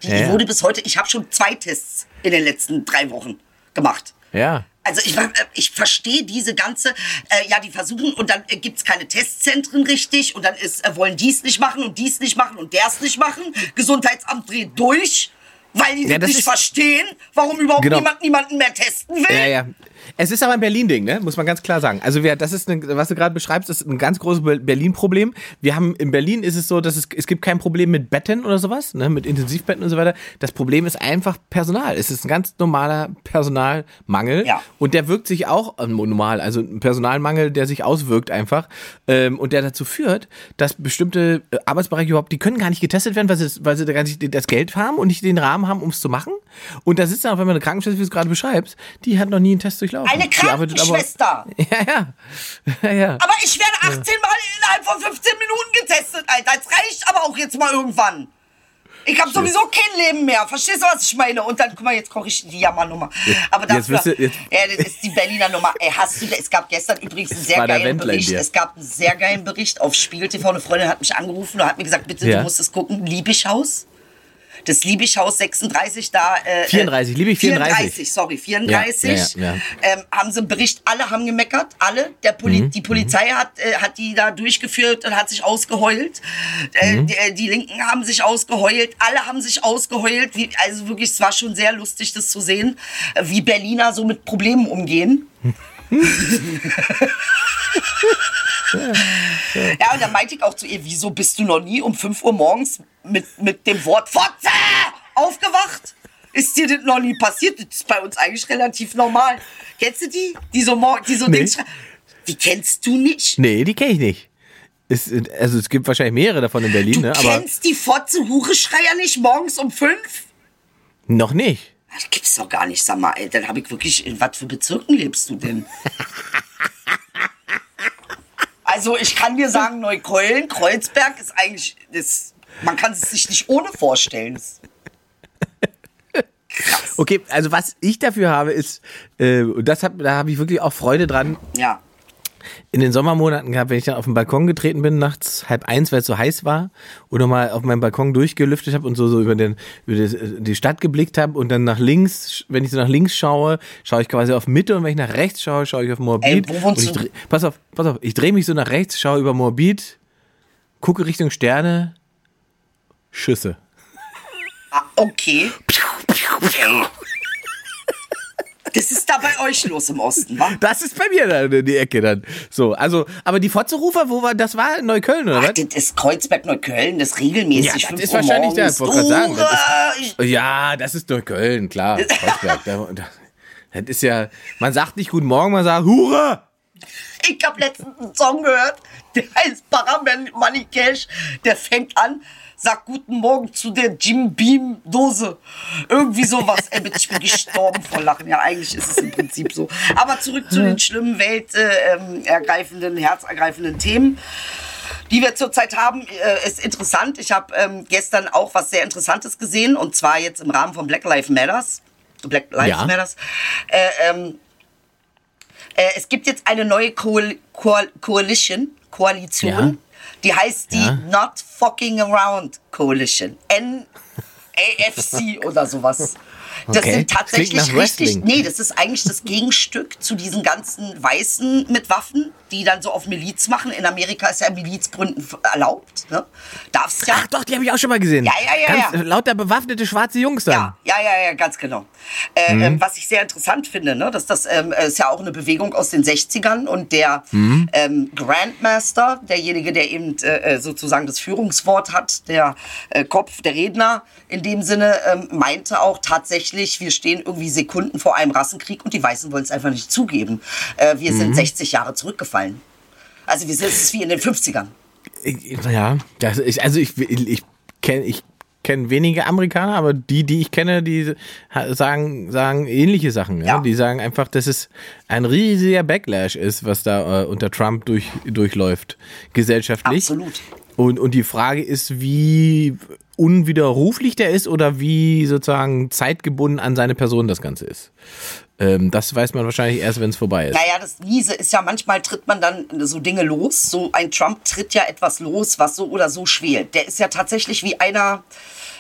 Die, Ja, ja. wurde bis heute, ich habe schon zwei Tests in den letzten drei Wochen gemacht. Ja. Also ich, äh, ich verstehe diese ganze, äh, ja, die versuchen und dann äh, gibt's keine Testzentren richtig und dann ist, äh, wollen dies nicht machen und dies nicht machen und der's nicht machen. Gesundheitsamt dreht durch, weil die Ja, nicht verstehen, warum überhaupt Genau. niemand niemanden mehr testen will. Ja, ja. Es ist aber ein Berlin-Ding, ne? muss man ganz klar sagen. Also wir, das ist, eine, was du gerade beschreibst, ist ein ganz großes Be- Berlin-Problem. Wir haben in Berlin ist es so, dass es, es gibt kein Problem mit Betten oder sowas, ne? mit Intensivbetten und so weiter. Das Problem ist einfach Personal. Es ist ein ganz normaler Personalmangel Ja. und der wirkt sich auch äh, normal, also ein Personalmangel, der sich auswirkt einfach ähm, und der dazu führt, dass bestimmte äh, Arbeitsbereiche überhaupt, die können gar nicht getestet werden, weil sie, weil sie da gar nicht das Geld haben und nicht den Rahmen haben, um es zu machen. Und da sitzt dann auf einmal eine Krankenschwester, wie du es gerade beschreibst, die hat noch nie einen Test durchlaufen. Eine arbeitet aber- Krankenschwester. Ja, ja. ja, ja. Aber ich werde 18 Mal innerhalb von 15 Minuten getestet, Alter. Das reicht aber auch jetzt mal irgendwann. Ich habe sowieso kein Leben mehr. Verstehst du, was ich meine? Und dann, guck mal, jetzt koche ich die Jammernummer. Aber Jetzt dafür, wirst du- jetzt- ja, das ist die Berliner Nummer. Ey, hast du, es gab gestern übrigens einen sehr geilen Bericht. Es gab einen sehr geilen Bericht auf Spiegel TV. Eine Freundin hat mich angerufen und hat mir gesagt, bitte, Ja. du musst es gucken. Liebischhaus. Das Liebighaus 36 da. Äh, 34, Liebig 34. 34, sorry, 34. Ja, ja, ja. Ähm, haben sie einen Bericht, alle haben gemeckert, alle. Der Poli Mhm, Die Polizei hat, äh, hat die da durchgeführt und hat sich ausgeheult. Äh, Mhm. die, äh, die Linken haben sich ausgeheult, alle haben sich ausgeheult. Wie, also wirklich, es war schon sehr lustig, das zu sehen, äh, wie Berliner so mit Problemen umgehen. Ja, und dann meinte ich auch zu ihr, wieso bist du noch nie um 5 Uhr morgens mit, mit dem Wort Fotze aufgewacht? Ist dir das noch nie passiert? Das ist bei uns eigentlich relativ normal. Kennst du die? Die so, mor- die so Nee. Dings Die kennst du nicht? Nee, die kenne ich nicht. Es, also es gibt wahrscheinlich mehrere davon in Berlin, Du ne? aber kennst die Fotze-Hure-Schreier nicht morgens um 5? noch nicht. Das gibt's doch gar nicht, sag mal, ey. Dann habe ich wirklich, in was für Bezirken lebst du denn? Also ich kann dir sagen, Neukölln, Kreuzberg ist eigentlich, das, man kann es sich nicht ohne vorstellen. Krass. Okay, also was ich dafür habe, ist, äh, und das hab, da habe ich wirklich auch Freude dran, Ja. In den Sommermonaten gehabt, wenn ich dann auf den Balkon getreten bin, nachts halb eins, weil es so heiß war, und nochmal auf meinem Balkon durchgelüftet habe und so, so über, den, über die, die Stadt geblickt habe und dann nach links, wenn ich so nach links schaue, schaue ich quasi auf Mitte und wenn ich nach rechts schaue, schaue ich auf Morbid. Ey, und ich dreh, pass auf, pass auf, ich drehe mich so nach rechts, schaue über Morbid, gucke Richtung Sterne, Schüsse. Ah, okay. Ey. Das ist da bei euch los im Osten, wa? Das ist bei mir dann in die Ecke dann. So, also, aber die Fotzerufer, wo war, das war in Neukölln, oder Ach, was? das ist Kreuzberg-Neukölln, das ist regelmäßig. Ja, das 5 ist wahrscheinlich der, ich wollte gerade sagen, das ist-! Ja, das ist Neukölln, klar. Kreuzberg. da, da, das ist ja, man sagt nicht Guten Morgen, man sagt Hure! Ich habe letztens einen Song gehört, der heißt Paramel Money Cash. Der fängt an, sagt Guten Morgen zu der Jim Beam Dose. Irgendwie sowas. Ey, ich bin gestorben vor Lachen. Ja, eigentlich ist es im Prinzip so. Aber zurück zu den schlimmen, weltergreifenden, herzergreifenden Themen die wir zurzeit haben, äh, ist interessant. Ich habe ähm, gestern auch was sehr Interessantes gesehen und zwar jetzt im Rahmen von Black Lives Matters. Black Lives Ja. Matters. Äh, ähm, äh, es gibt jetzt eine neue Coal Coal Coalition, Koalition, Ja. Die heißt die Ja. Not Fucking Around Coalition. NAFC oder sowas. Das Okay. sind tatsächlich richtig. Nee, das ist eigentlich das Gegenstück zu diesen ganzen Weißen mit Waffen, die dann so auf Miliz machen. In Amerika ist ja Milizgründen erlaubt. Ne? Darfst ja. Ach doch, die habe ich auch schon mal gesehen. Ja, ja, ja, Ganz, ja. Lauter bewaffnete schwarze Jungs dann. Ja, ja, ja, ja, ganz genau. Äh, Mhm. was ich sehr interessant finde, ne, dass das ähm, ist ja auch eine Bewegung aus den 60ern und der Mhm. ähm, Grandmaster, derjenige, der eben äh, äh, sozusagen das Führungswort hat, der äh, Kopf, der Redner in dem Sinne, ähm, meinte auch tatsächlich, wir stehen irgendwie Sekunden vor einem Rassenkrieg und die Weißen wollen es einfach nicht zugeben. Äh, wir Mhm. sind 60 Jahre zurückgefallen. Also wir sind, es ist wie in den 50ern. Ich, ja, das, ich, also ich, ich kenne ich kenn wenige Amerikaner, aber die, die ich kenne, die sagen, sagen ähnliche Sachen. Ja? Ja. Die sagen einfach, dass es ein riesiger Backlash ist, was da äh, unter Trump durch, durchläuft, gesellschaftlich. Absolut. Und, und die Frage ist, wie unwiderruflich der ist oder wie sozusagen zeitgebunden an seine Person das Ganze ist. Ähm, das weiß man wahrscheinlich erst, wenn es vorbei ist. Naja, das Miese ist ja, manchmal tritt man dann so Dinge los. So ein Trump tritt ja etwas los, was so oder so schwelt. Der ist ja tatsächlich wie einer,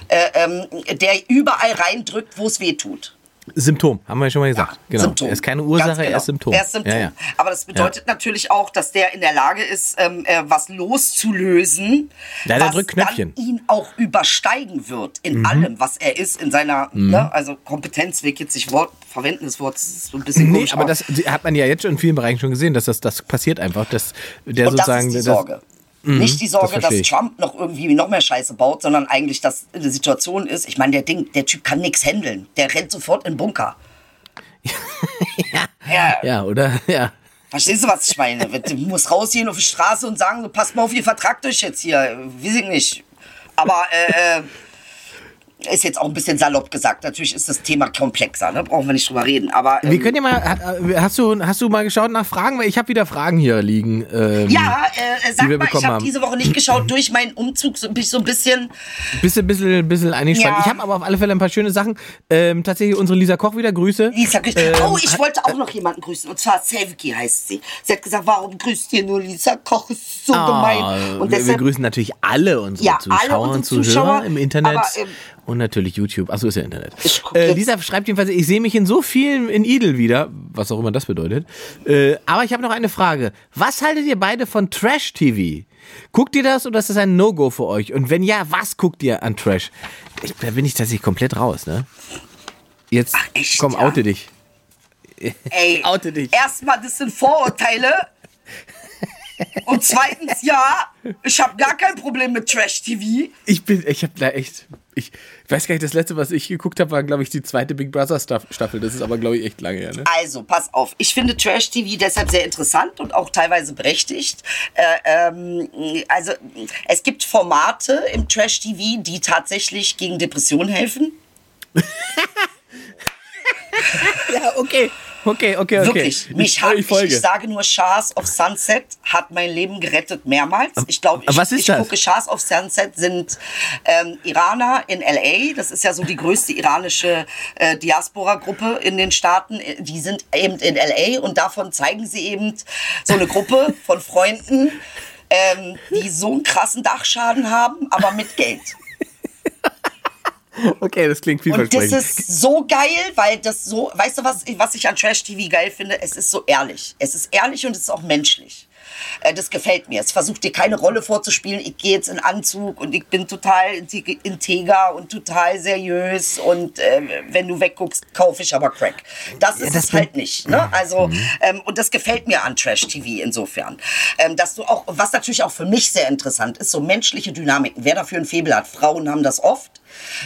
äh, ähm, der überall reindrückt, wo es weh tut. Symptom, haben wir ja schon mal gesagt. Ja, genau. Symptom. Er ist keine Ursache, genau. er ist Symptom. Er ist Symptom. Ja, ja. Aber das bedeutet natürlich auch, dass der in der Lage ist, ähm, äh, was loszulösen, Ja, was drückt Knöpfchen. dann ihn auch übersteigen wird in Mhm. allem, was er ist, in seiner, ne, also Kompetenz, will ich jetzt nicht Wort verwenden, das Wort ist so ein bisschen Nee, komisch. aber das hat man ja jetzt schon in vielen Bereichen schon gesehen, dass das, das passiert einfach, dass der und das sozusagen. ist die das- Sorge. Nicht die Sorge, verstehe dass. Trump noch irgendwie noch mehr Scheiße baut, sondern eigentlich, dass eine Situation ist. Ich meine, der Ding, der Typ kann nichts handeln. Der rennt sofort in den Bunker. ja. Ja, oder? Ja. Verstehst du, was ich meine? Du musst rausgehen auf die Straße und sagen, so, passt mal auf, ihr vertragt euch jetzt hier. Weiß ich nicht. Aber äh, äh, ist jetzt auch ein bisschen salopp gesagt. Natürlich ist das Thema komplexer, ne? brauchen wir nicht drüber reden. Aber ähm, Wir können ja mal, äh, hast du, hast du mal geschaut nach Fragen? Weil ich habe wieder Fragen hier liegen. Ähm, ja, äh, die sag wir mal, ich habe diese Woche nicht geschaut. Durch meinen Umzug so, bin ich so ein bisschen Bisschen, bisschen, bisschen eingespannt. Ja. Ich habe aber auf alle Fälle ein paar schöne Sachen. Ähm, tatsächlich unsere Lisa Koch wieder Grüße. Lisa. Ähm, oh, ich wollte auch noch jemanden grüßen. Und zwar Sevki heißt sie. Sie hat gesagt, warum grüßt ihr nur Lisa Koch? Ist so Ah, gemein. Und wir, wir deshalb, grüßen natürlich alle unsere Ja, alle Zuschauer unsere und Zuhörer Zuschauer, im Internet aber, ähm, und natürlich YouTube. Achso, ist ja Internet. Äh, Lisa schreibt jedenfalls, ich sehe mich in so vielen in Idel wieder, was auch immer das bedeutet. Äh, aber ich habe noch eine Frage. Was haltet ihr beide von Trash-TV? Guckt ihr das oder ist das ein No-Go für euch? Und wenn ja, was guckt ihr an Trash? Ich, da bin ich tatsächlich komplett raus, ne? Jetzt, Ach, echt, komm, ja? oute dich. ey, Oute dich. erstmal, das sind Vorurteile. Und zweitens, ja, ich habe gar kein Problem mit Trash-TV. Ich bin, ich habe da echt, ich weiß gar nicht, das letzte, was ich geguckt habe, war, glaube ich, die zweite Big Brother Staff- Staffel. Das ist aber, glaube ich, echt lange her, ne? Also, pass auf. Ich finde Trash-TV deshalb sehr interessant und auch teilweise berechtigt. Äh, ähm, also, es gibt Formate im Trash-TV, die tatsächlich gegen Depressionen helfen. Ja, okay. Okay, okay, okay. Wirklich. Mich ich, hat, ich ich, sage nur, Shahs of Sunset hat mein Leben gerettet mehrmals. Ich glaube, ich, was ist ich das? gucke Shahs of Sunset sind ähm, Iraner in L.A. Das ist ja so die größte iranische äh, Diaspora-Gruppe in den Staaten. Die sind eben in L.A. und davon zeigen sie eben so eine Gruppe von Freunden, ähm, die so einen krassen Dachschaden haben, aber mit Geld. Okay, das klingt Und das vielversprechend. ist so geil, weil das so, weißt du, was, was ich an Trash TV geil finde? Es ist so ehrlich. Es ist ehrlich und es ist auch menschlich. Äh, Das gefällt mir. Es versucht dir keine Rolle vorzuspielen. Ich gehe jetzt in Anzug und ich bin total integ- integer und total seriös und äh, wenn du wegguckst, kaufe ich aber Crack. Das ist das es halt nicht. Ne? Also ähm, und das gefällt mir an Trash TV insofern, ähm, dass du auch, was natürlich auch für mich sehr interessant ist, so menschliche Dynamiken. Wer dafür ein Faible hat, Frauen haben das oft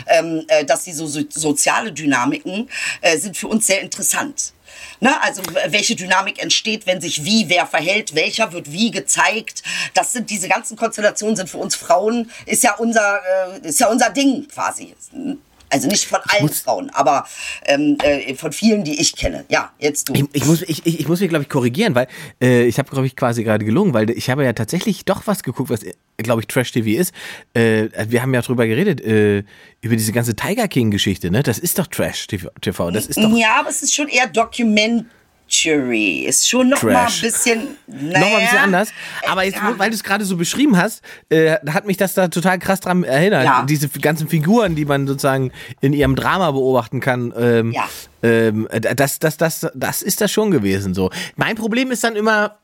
ähm, äh, dass die so, so soziale Dynamiken äh, sind für uns sehr interessant. Ne? Also welche Dynamik entsteht, wenn sich wie wer verhält, welcher wird wie gezeigt. Das sind diese ganzen Konstellationen sind für uns Frauen ist ja unser äh, ist ja unser Ding quasi. Also nicht von allen Frauen, aber ähm, äh, von vielen, die ich kenne. Ja, jetzt du. Ich, ich, muss, ich, ich, muss mich, glaube ich, korrigieren, weil äh, ich habe, glaube ich, quasi gerade gelogen, weil ich habe ja tatsächlich doch was geguckt, was, glaube ich, Trash-TV ist. Äh, wir haben ja drüber geredet, äh, über diese ganze Tiger King-Geschichte, ne? Das ist doch Trash-TV. Das ist doch ja, aber es ist schon eher Documentary. Ist schon noch mal ein Trash. bisschen. Naja, Nochmal ein bisschen anders. Aber jetzt, weil du es gerade so beschrieben hast, äh, hat mich das da total krass dran erinnert. Ja. Diese ganzen Figuren, die man sozusagen in ihrem Drama beobachten kann. Ähm, Ja. ähm, das, das, das, das ist das schon gewesen so. Mein Problem ist dann immer,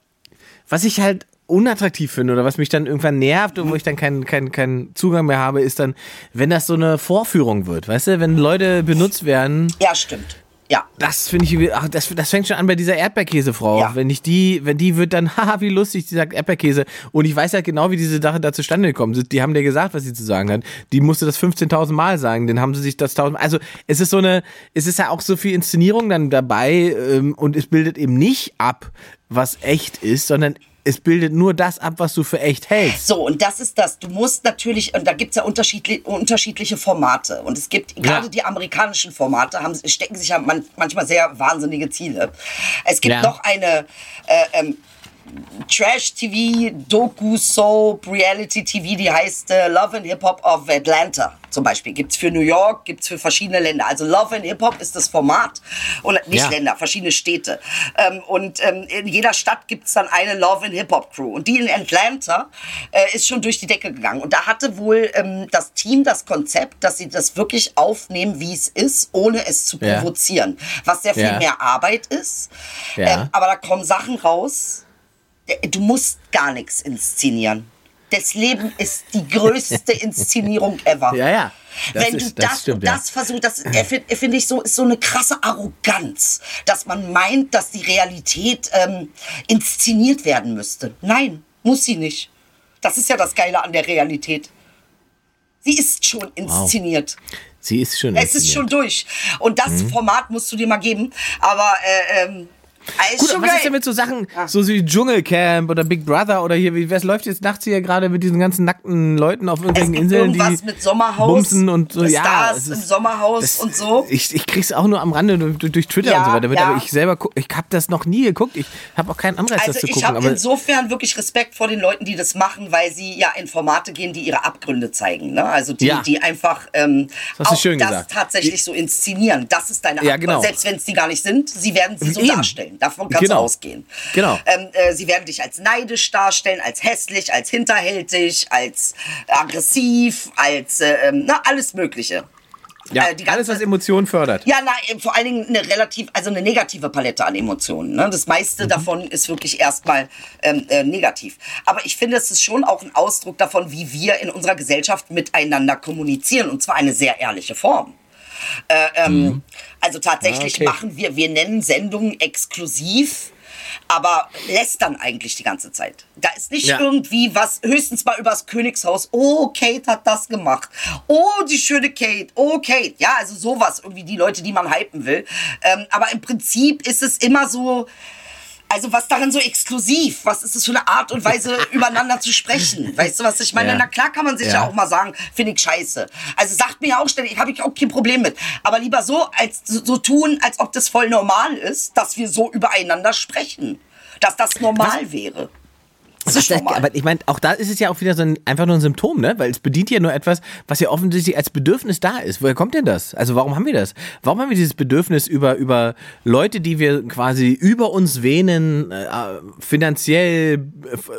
was ich halt unattraktiv finde oder was mich dann irgendwann nervt und wo ich dann keinen keinen keinen Zugang mehr habe, ist dann, wenn das so eine Vorführung wird, weißt du, wenn Leute benutzt werden, Ja, stimmt. Ja. das finde ich, ach, das, das fängt schon an bei dieser Erdbeerkäsefrau. Ja. Wenn ich die, wenn die wird dann, haha, wie lustig, die sagt Erdbeerkäse. Und ich weiß halt genau, wie diese Sache da zustande gekommen ist. Die haben dir gesagt, was sie zu sagen hat. Die musste das 15.000 Mal sagen. Den haben sie sich das 1000 Also, es ist so eine, es ist ja auch so viel Inszenierung dann dabei, ähm, und es bildet eben nicht ab, was echt ist, sondern es bildet nur das ab, was du für echt hältst. So, und das ist das. Du musst natürlich, und da gibt's ja unterschiedli unterschiedliche Formate. Und es gibt, gerade Ja. die amerikanischen Formate, haben, stecken sich ja man, manchmal sehr wahnsinnige Ziele. Es gibt Ja. noch eine, äh, ähm, Trash-TV, Doku-Soap, Reality-TV, die heißt äh, Love and Hip Hop of Atlanta zum Beispiel. Gibt's für New York, gibt's für verschiedene Länder. Also Love and Hip Hop ist das Format und nicht Ja. Länder, verschiedene Städte. Ähm, und ähm, in jeder Stadt gibt's dann eine Love and Hip Hop Crew. Und die in Atlanta äh, ist schon durch die Decke gegangen. Und da hatte wohl ähm, das Team das Konzept, dass sie das wirklich aufnehmen, wie es ist, ohne es zu Ja. provozieren. Was sehr viel Ja. mehr Arbeit ist. Ja. Ähm, aber da kommen Sachen raus. Äh, Du musst gar nichts inszenieren. Das Leben ist die größte Inszenierung ever. Ja, ja. Das Wenn ist- du das das, stimmt, und ja. das versuchst, das äh, finde find ich so, ist so eine krasse Arroganz, dass man meint, dass die Realität ähm, inszeniert werden müsste. Nein, muss sie nicht. Das ist ja das Geile an der Realität. Sie ist schon inszeniert. Sie ist schon. Es ist schon durch. Und das Mhm. Format musst du dir mal geben. Aber äh, ähm, äh, Gut, schon und was ist geil. denn mit so Sachen, so wie Dschungelcamp oder Big Brother oder hier, wie, was läuft jetzt nachts hier gerade mit diesen ganzen nackten Leuten auf irgendwelchen Inseln, irgendwas die mit Sommerhaus, bumsen und so, ja. Stars es im ist- Sommerhaus das- und so. Ich, ich krieg's auch nur am Rande durch, durch Twitter Ja, und so weiter mit, ja. aber ich selber, guck- ich habe das noch nie geguckt. Ich habe auch keinen Anreiz, das Also zu ich gucken. habe Aber insofern wirklich Respekt vor den Leuten, die das machen, weil sie ja in Formate gehen, die ihre Abgründe zeigen. Ne? Also die, Ja. die einfach ähm, Das auch das gesagt. tatsächlich so inszenieren. Das ist deine Ja, Abgründe. genau. Selbst wenn es die gar nicht sind, sie werden sie so Eben. darstellen. Davon kannst Genau. du ausgehen. Genau. Ähm, äh, sie werden dich als neidisch darstellen, als hässlich, als hinterhältig, als aggressiv, als äh, ähm, na, alles Mögliche. ja, äh, die alles, ganze- was Emotionen fördert. Ja, na, eben vor allen Dingen eine relativ, also eine negative Palette an Emotionen. Ne? Das Mhm. meiste davon ist wirklich erstmal ähm, äh, negativ. Aber ich finde, es ist schon auch ein Ausdruck davon, wie wir in unserer Gesellschaft miteinander kommunizieren. Und zwar eine sehr ehrliche Form. Äh, ähm, Also tatsächlich Mhm. Ah, okay. machen wir, wir nennen Sendungen exklusiv, aber lästern eigentlich die ganze Zeit. Da ist nicht Ja. irgendwie was, höchstens mal übers Königshaus. Oh, Kate hat das gemacht. Oh, die schöne Kate. Oh, Kate. Ja, also sowas, irgendwie die Leute, die man hypen will. Ähm, aber im Prinzip ist es immer so, also was darin so exklusiv? Was ist das für eine Art und Weise, übereinander zu sprechen? Weißt du, was ich meine? Ja. Na klar kann man sich ja. Ja. auch mal sagen, finde ich scheiße. Also sagt mir ja auch ständig, habe ich auch kein Problem mit. Aber lieber so, als so, so tun, als ob das voll normal ist, dass wir so übereinander sprechen. Dass das normal wäre. Das Was ist das, normal. aber ich meine, auch da ist es ja auch wieder so ein, einfach nur ein Symptom, ne? Weil es bedient ja nur etwas, was ja offensichtlich als Bedürfnis da ist. Woher kommt denn das? Also warum haben wir das? Warum haben wir dieses Bedürfnis über, über Leute, die wir quasi über uns wähnen, äh, finanziell,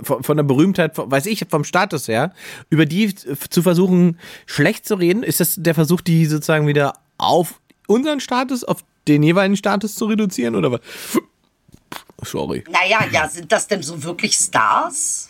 von, von der Berühmtheit, von, weiß ich, vom Status her, über die zu versuchen, schlecht zu reden? Ist das der Versuch, die sozusagen wieder auf unseren Status, auf den jeweiligen Status zu reduzieren? Oder was? Sorry. Naja, ja, sind das denn so wirklich Stars?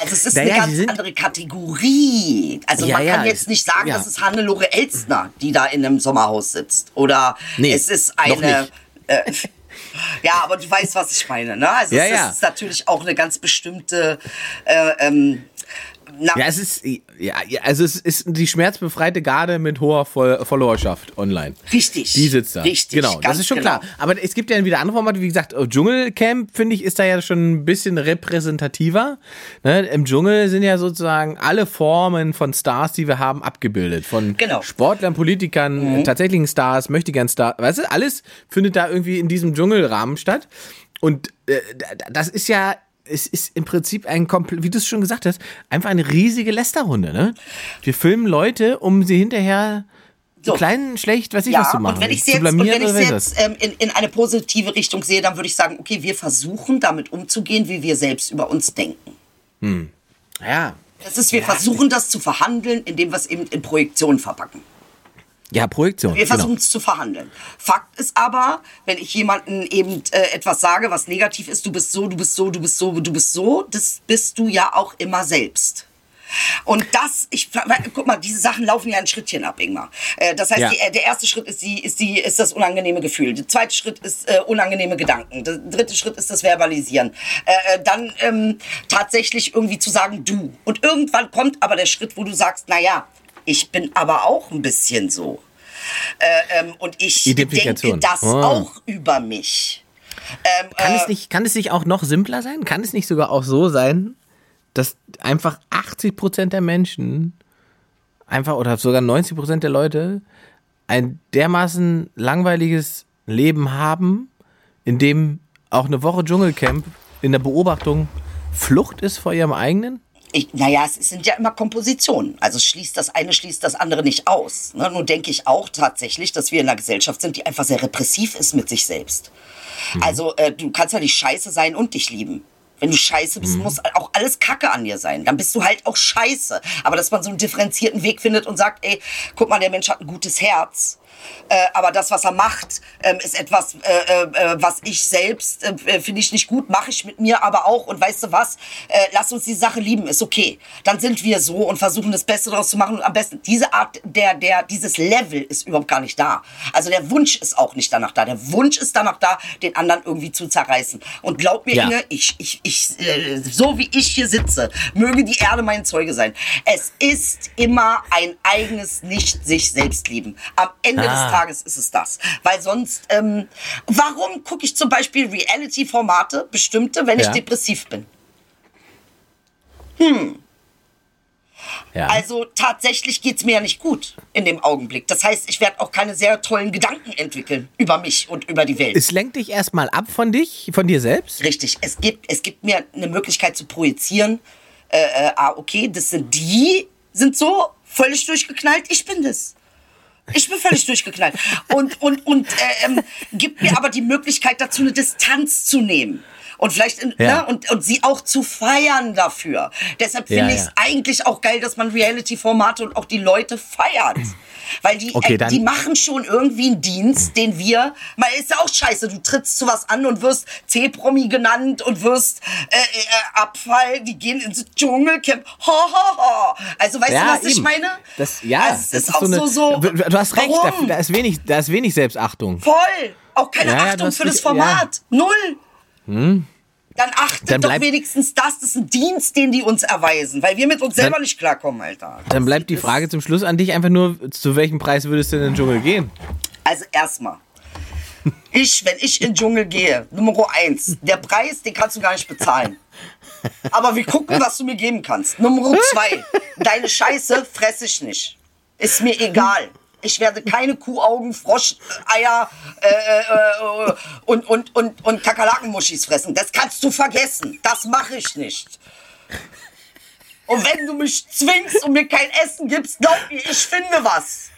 Also es ist Naja, eine ganz andere Kategorie. Also Ja, man ja, kann jetzt es- nicht sagen, ja. das ist Hannelore Elstner, die da in einem Sommerhaus sitzt. Oder Nee, es ist eine... Äh, ja, aber du weißt, was ich meine. Ne? Also Ja, es ja. ist natürlich auch eine ganz bestimmte... Äh, ähm, na, Ja, es ist, ja, also es ist die schmerzbefreite Garde mit hoher Fol Followerschaft online. Richtig. Die sitzt da. Richtig, Genau, das ist schon genau. klar. Aber es gibt ja wieder andere Formate, wie gesagt, oh, Dschungelcamp, finde ich, ist da ja schon ein bisschen repräsentativer. Ne? Im Dschungel sind ja sozusagen alle Formen von Stars, die wir haben, abgebildet. Von Genau. Mhm. Sportlern, Politikern, tatsächlichen Stars, möchtegern Stars. Weißt du, alles findet da irgendwie in diesem Dschungelrahmen statt. Und äh, da- das ist ja es ist im Prinzip ein komplett, wie du es schon gesagt hast, einfach eine riesige Lästerrunde, ne? Wir filmen Leute, um sie hinterher so klein, schlecht, weiß ich ja, was zu machen. und wenn ich zu jetzt, und wenn ich was. jetzt ähm, in, in eine positive Richtung sehe, dann würde ich sagen, okay, wir versuchen damit umzugehen, wie wir selbst über uns denken. Ja. Das ist, wir versuchen das zu verhandeln, indem wir es eben in Projektion verpacken. Ja, Projektion. Wir versuchen genau. es zu verhandeln. Fakt ist aber, wenn ich jemandem eben äh, etwas sage, was negativ ist, du bist so, du bist so, du bist so, du bist so, das bist du ja auch immer selbst. Und das, ich, guck mal, diese Sachen laufen ja ein Schrittchen ab, Ingmar. Äh, das heißt, Ja. die, äh, der erste Schritt ist, die, ist, die, ist das unangenehme Gefühl. Der zweite Schritt ist äh, unangenehme Gedanken. Der dritte Schritt ist das Verbalisieren. Äh, äh, dann ähm, tatsächlich irgendwie zu sagen, du. Und irgendwann kommt aber der Schritt, wo du sagst, na ja, ich bin aber auch ein bisschen so. Äh, ähm, und ich denke das Ah. auch über mich. Ähm, Kann, äh, es nicht, kann es nicht auch noch simpler sein? Kann es nicht sogar auch so sein, dass einfach 80% der Menschen einfach oder sogar 90% der Leute ein dermaßen langweiliges Leben haben, in dem auch eine Woche Dschungelcamp in der Beobachtung Flucht ist vor ihrem eigenen? Ich, naja, es sind ja immer Kompositionen. Also schließt das eine, schließt das andere nicht aus. Ne? Nun denke ich auch tatsächlich, dass wir in einer Gesellschaft sind, die einfach sehr repressiv ist mit sich selbst. Also äh, du kannst ja nicht scheiße sein und dich lieben. Wenn du scheiße bist, muss auch alles Kacke an dir sein. Dann bist du halt auch scheiße. Aber dass man so einen differenzierten Weg findet und sagt, ey, guck mal, der Mensch hat ein gutes Herz. Äh, aber das, was er macht, ähm, ist etwas, äh, äh, was ich selbst äh, finde ich nicht gut, mache ich mit mir aber auch. Und weißt du was? Äh, lass uns die Sache lieben, ist okay. Dann sind wir so und versuchen das Beste daraus zu machen. Und am besten diese Art, der, der, dieses Level ist überhaupt gar nicht da. Also der Wunsch ist auch nicht danach da. Der Wunsch ist danach da, den anderen irgendwie zu zerreißen. Und glaub mir, Ja. Inge, ich, ich, ich, äh, so wie ich hier sitze, möge die Erde mein Zeuge sein. Es ist immer ein eigenes nicht sich selbst lieben. Am Ende. Des Tages ist es das. Weil sonst, ähm, warum gucke ich zum Beispiel Reality-Formate, bestimmte, wenn ich Ja. depressiv bin? Ja. Also tatsächlich geht's mir ja nicht gut in dem Augenblick. Das heißt, ich werde auch keine sehr tollen Gedanken entwickeln über mich und über die Welt. es lenkt dich erstmal ab von dich, von dir selbst? Richtig. Es gibt, es gibt mir eine Möglichkeit zu projizieren. Äh, äh, ah, okay, das sind die, sind so völlig durchgeknallt. Ich bin das. Ich bin völlig durchgeknallt. Und, und, und äh, ähm, gibt mir aber die Möglichkeit dazu, eine Distanz zu nehmen. Und vielleicht in, Ja. ne, und, und sie auch zu feiern dafür. Deshalb Ja, finde ich es ja. eigentlich auch geil, dass man Reality-Formate und auch die Leute feiert. Weil die, Okay, äh, die machen schon irgendwie einen Dienst, den wir. Mal ist ja auch scheiße. Du trittst zu was an und wirst C-Promi genannt und wirst äh, äh, Abfall. Die gehen ins Dschungelcamp. Ho, ho, ho. Also weißt du, was ich eben. meine? Das, ja, also, es das ist, auch eine, so, so. Du hast recht, da, da, ist wenig, da ist wenig Selbstachtung. Voll. Auch keine Ja, ja, Achtung für das nicht- ja. Hm. Dann achtet Dann doch wenigstens das. Das ist ein Dienst, den die uns erweisen. Weil wir mit uns selber nicht klarkommen, Alter. Dann bleibt die Frage zum Schluss an dich einfach nur, zu welchem Preis würdest du in den Dschungel gehen? Also erstmal. Ich, wenn ich in den Dschungel gehe, Nummer eins, der Preis, den kannst du gar nicht bezahlen. Aber wir gucken, was du mir geben kannst. Nummer zwei, deine Scheiße fresse ich nicht. Ist mir egal. Ich werde keine Kuhaugen, Froscheier äh, äh, äh, und, und, und, und Kakerlakenmuschis fressen. Das kannst du vergessen. Das mache ich nicht. Und wenn du mich zwingst und mir kein Essen gibst, glaub mir, ich finde was.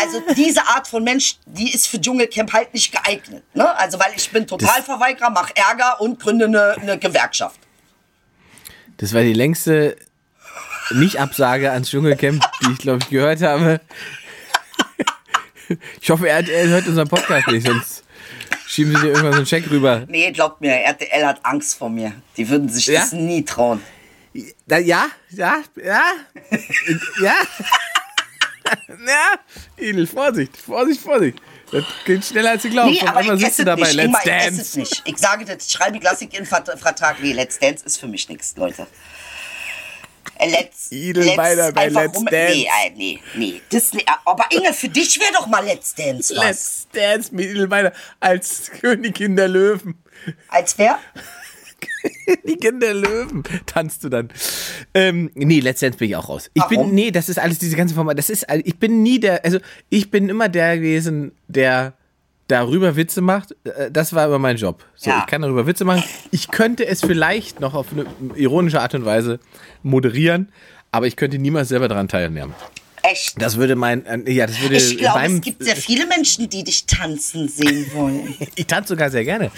Also diese Art von Mensch, die ist für Dschungelcamp halt nicht geeignet. Ne? Also weil ich bin Totalverweigerer, mach Ärger und gründe eine, eine Gewerkschaft. Das war die längste Nicht-Absage ans Dschungelcamp, die ich, glaube ich, gehört habe. Ich hoffe, er, er hört unseren Podcast nicht, sonst schieben sie dir irgendwann so einen Scheck rüber. Nee, glaubt mir, RTL hat Angst vor mir. Die würden sich Ja? das nie trauen. Da, ja, ja, ja, ja. Ja, Edel, Vorsicht, Vorsicht, Vorsicht. Das geht schneller als du glaubst. Nee, Auf aber ich esse dabei, nicht. Let's Ingmar, ich esse Dance. es nicht. Ich sage das, ich schreibe Klassik in Vert- Vertrag. Nee, Let's Dance ist für mich nichts, Leute. Äh, Let's, Idel Beider bei Let's rum- Dance. Nee, äh, nee, nee. Das, nee. Aber Inge, für dich wäre doch mal Let's Dance was. Let's Dance mit Edelmeier als Königin der Löwen. Als wer? Königin der Löwen tanzt du dann. Ähm, nee, Let's Dance bin ich auch raus. Ich Warum? bin, nee, das ist alles diese ganze Format. Das ist, ich bin nie der, also ich bin immer der gewesen, der darüber Witze macht. Äh, Das war immer mein Job. So, Ja. ich kann darüber Witze machen. Ich könnte es vielleicht noch auf eine ironische Art und Weise moderieren, aber ich könnte niemals selber daran teilnehmen. Echt? Das würde mein, äh, ja, das würde Ich glaube, es gibt sehr viele Menschen, die dich tanzen sehen wollen. Ich tanze sogar sehr gerne.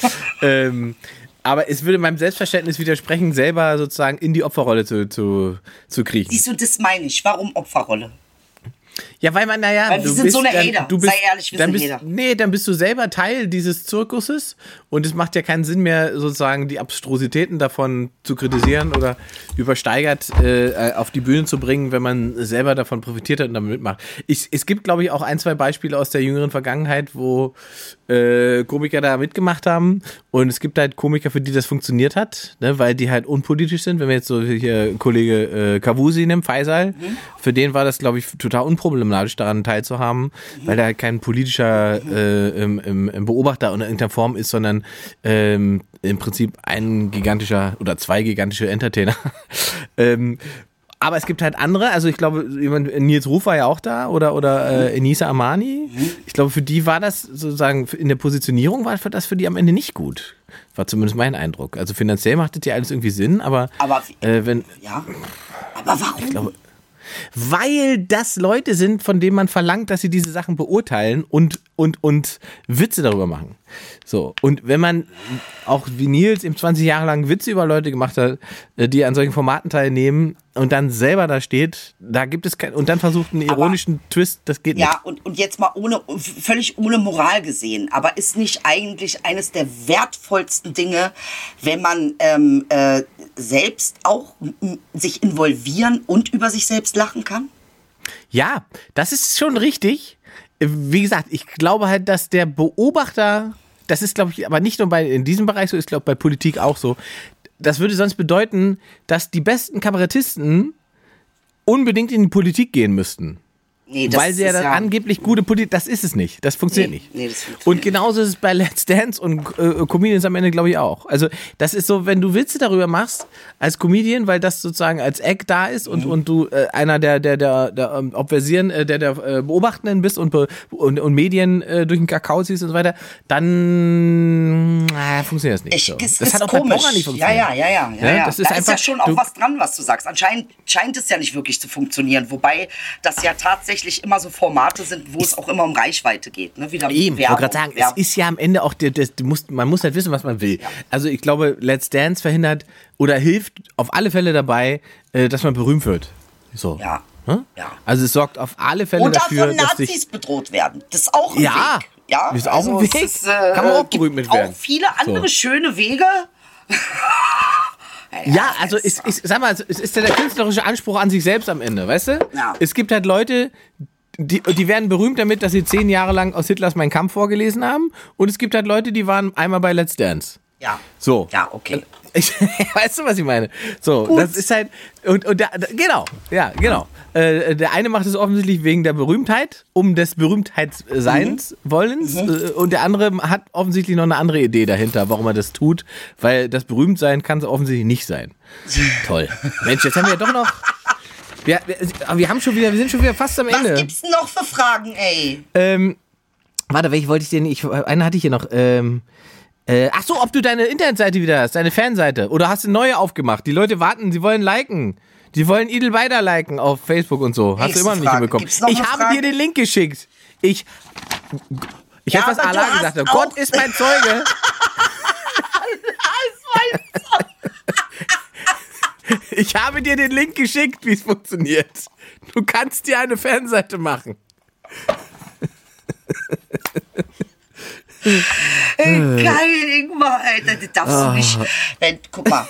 ähm, aber es würde meinem Selbstverständnis widersprechen, selber sozusagen in die Opferrolle zu, zu, zu kriechen. Siehst du, das meine ich. Warum Opferrolle? Ja, weil man, naja, Weil wir du sind bist so eine dann, Hater. du bist, Sei ehrlich, wir dann sind bist, Hater. Nee, dann bist du selber Teil dieses Zirkuses und es macht ja keinen Sinn mehr, sozusagen die Abstrusitäten davon zu kritisieren oder übersteigert äh, auf die Bühne zu bringen, wenn man selber davon profitiert hat und damit mitmacht. Ich, es gibt, glaube ich, auch ein, zwei Beispiele aus der jüngeren Vergangenheit, wo äh, Komiker da mitgemacht haben und es gibt halt Komiker, für die das funktioniert hat, ne, weil die halt unpolitisch sind. Wenn wir jetzt so hier Kollege äh, Kavusi nehmen, Faisal, Mhm. für den war das, glaube ich, total unproblematisch, daran teilzuhaben, weil er halt kein politischer äh, im, im, im Beobachter in irgendeiner Form ist, sondern ähm, im Prinzip ein gigantischer oder zwei gigantische Entertainer. ähm, Aber es gibt halt andere, also ich glaube, jemand, Nils Ruf war ja auch da oder, oder äh, Enisa Amani. Ich glaube, für die war das sozusagen in der Positionierung war das für die am Ende nicht gut. War zumindest mein Eindruck. Also finanziell macht das ja alles irgendwie Sinn, aber, Aber äh, wenn, Ja. Aber warum? glaube, weil das Leute sind, von denen man verlangt, dass sie diese Sachen beurteilen und, und, und Witze darüber machen. So. Und wenn man auch wie Nils eben 20 Jahre lang Witze über Leute gemacht hat, äh, die an solchen Formaten teilnehmen und dann selber da steht, da gibt es kein, und dann versucht einen ironischen Twist, das geht Ja, und, und jetzt mal ohne, völlig ohne Moral gesehen, aber ist nicht eigentlich eines der wertvollsten Dinge, wenn man ähm, äh, selbst auch sich involvieren und über sich selbst lachen kann? Ja, das ist schon richtig. Wie gesagt, ich glaube halt, dass der Beobachter, das ist, glaube ich, aber nicht nur bei in diesem Bereich so, ist, glaube ich, bei Politik auch so. Das würde sonst bedeuten, dass die besten Kabarettisten unbedingt in die Politik gehen müssten. Nee, weil sie ja dann angeblich gute Politik, das ist es nicht. Das funktioniert Nee, nicht. nee, das funktioniert und genauso ist es bei Let's Dance und äh, Comedians am Ende, glaube ich, auch. Also, das ist so, wenn du Witze darüber machst als Comedian, weil das sozusagen als Eck da ist und, Mhm. und du äh, einer der, der, der, der ähm, Obversieren, äh, der, der äh, Beobachtenden bist und, be und, und Medien äh, durch den Kakao ziehst und so weiter, dann äh, funktioniert das nicht. Ich, so. das ist hat auch bei komisch. Pocher nicht ja, funktioniert. ja, ja, ja, ja, Ja, ja. das ist da ist ja einfach- schon auch was dran, was du sagst. Anscheinend scheint es ja nicht wirklich zu funktionieren, wobei das ja tatsächlich immer so Formate sind, wo es auch immer um Reichweite geht. Ne? Wieder Eben, ich wollte gerade sagen, es Werbung. ist ja am Ende auch, der, das, musst, man muss halt wissen, was man will. Also ich glaube, Let's Dance verhindert oder hilft auf alle Fälle dabei, äh, dass man berühmt wird. So. Ja. Hm? Ja. Also es sorgt auf alle Fälle Oder dafür, von dass sich Nazis bedroht werden. Das ist auch ein Ja, Weg. Ja, ist auch ein also es Weg. Ist, äh, Kann man auch berühmt mit werden. Auch viele andere So. schöne Wege. Ja, also es, ich sag mal, es ist ja der künstlerische Anspruch an sich selbst am Ende, weißt du? Ja. Es gibt halt Leute, die, die werden berühmt damit, dass sie zehn Jahre lang aus Hitlers Mein Kampf vorgelesen haben. Und es gibt halt Leute, die waren einmal bei Let's Dance. Ja. So. Ja, okay. Ich, weißt du, was ich meine? So, Gut. das ist halt. Und, und da, da, genau, ja, genau. Äh, der eine macht es offensichtlich wegen der Berühmtheit, um des Berühmtheitsseins Wollens. Äh, und der andere hat offensichtlich noch eine andere Idee dahinter, warum er das tut. Weil das Berühmtsein kann es offensichtlich nicht sein. Toll. Mensch, jetzt haben wir ja doch noch. Wir, wir, wir haben schon wieder, wir sind schon wieder fast am Was Ende. gibt's denn noch für Fragen, ey? Ähm, warte, welche wollte ich denn? Ich, eine hatte ich hier noch. Ähm, äh, ach so, ob du deine Internetseite wieder hast, deine Fanseite. Oder hast du eine neue aufgemacht? Die Leute warten, sie wollen liken. Die wollen Idel weiter liken auf Facebook und so. Hast Nächste du immer noch nicht hinbekommen. Noch Ich habe Frage? dir den Link geschickt. Ich. Ich Ja, habe was Allah gesagt hat. auch- Gott ist mein Zeuge. Ich habe dir den Link geschickt, wie es funktioniert. Du kannst dir eine Fanseite machen. Ey, geil, Ingmar, Alter, das darfst Ah. du nicht. Nein, guck mal.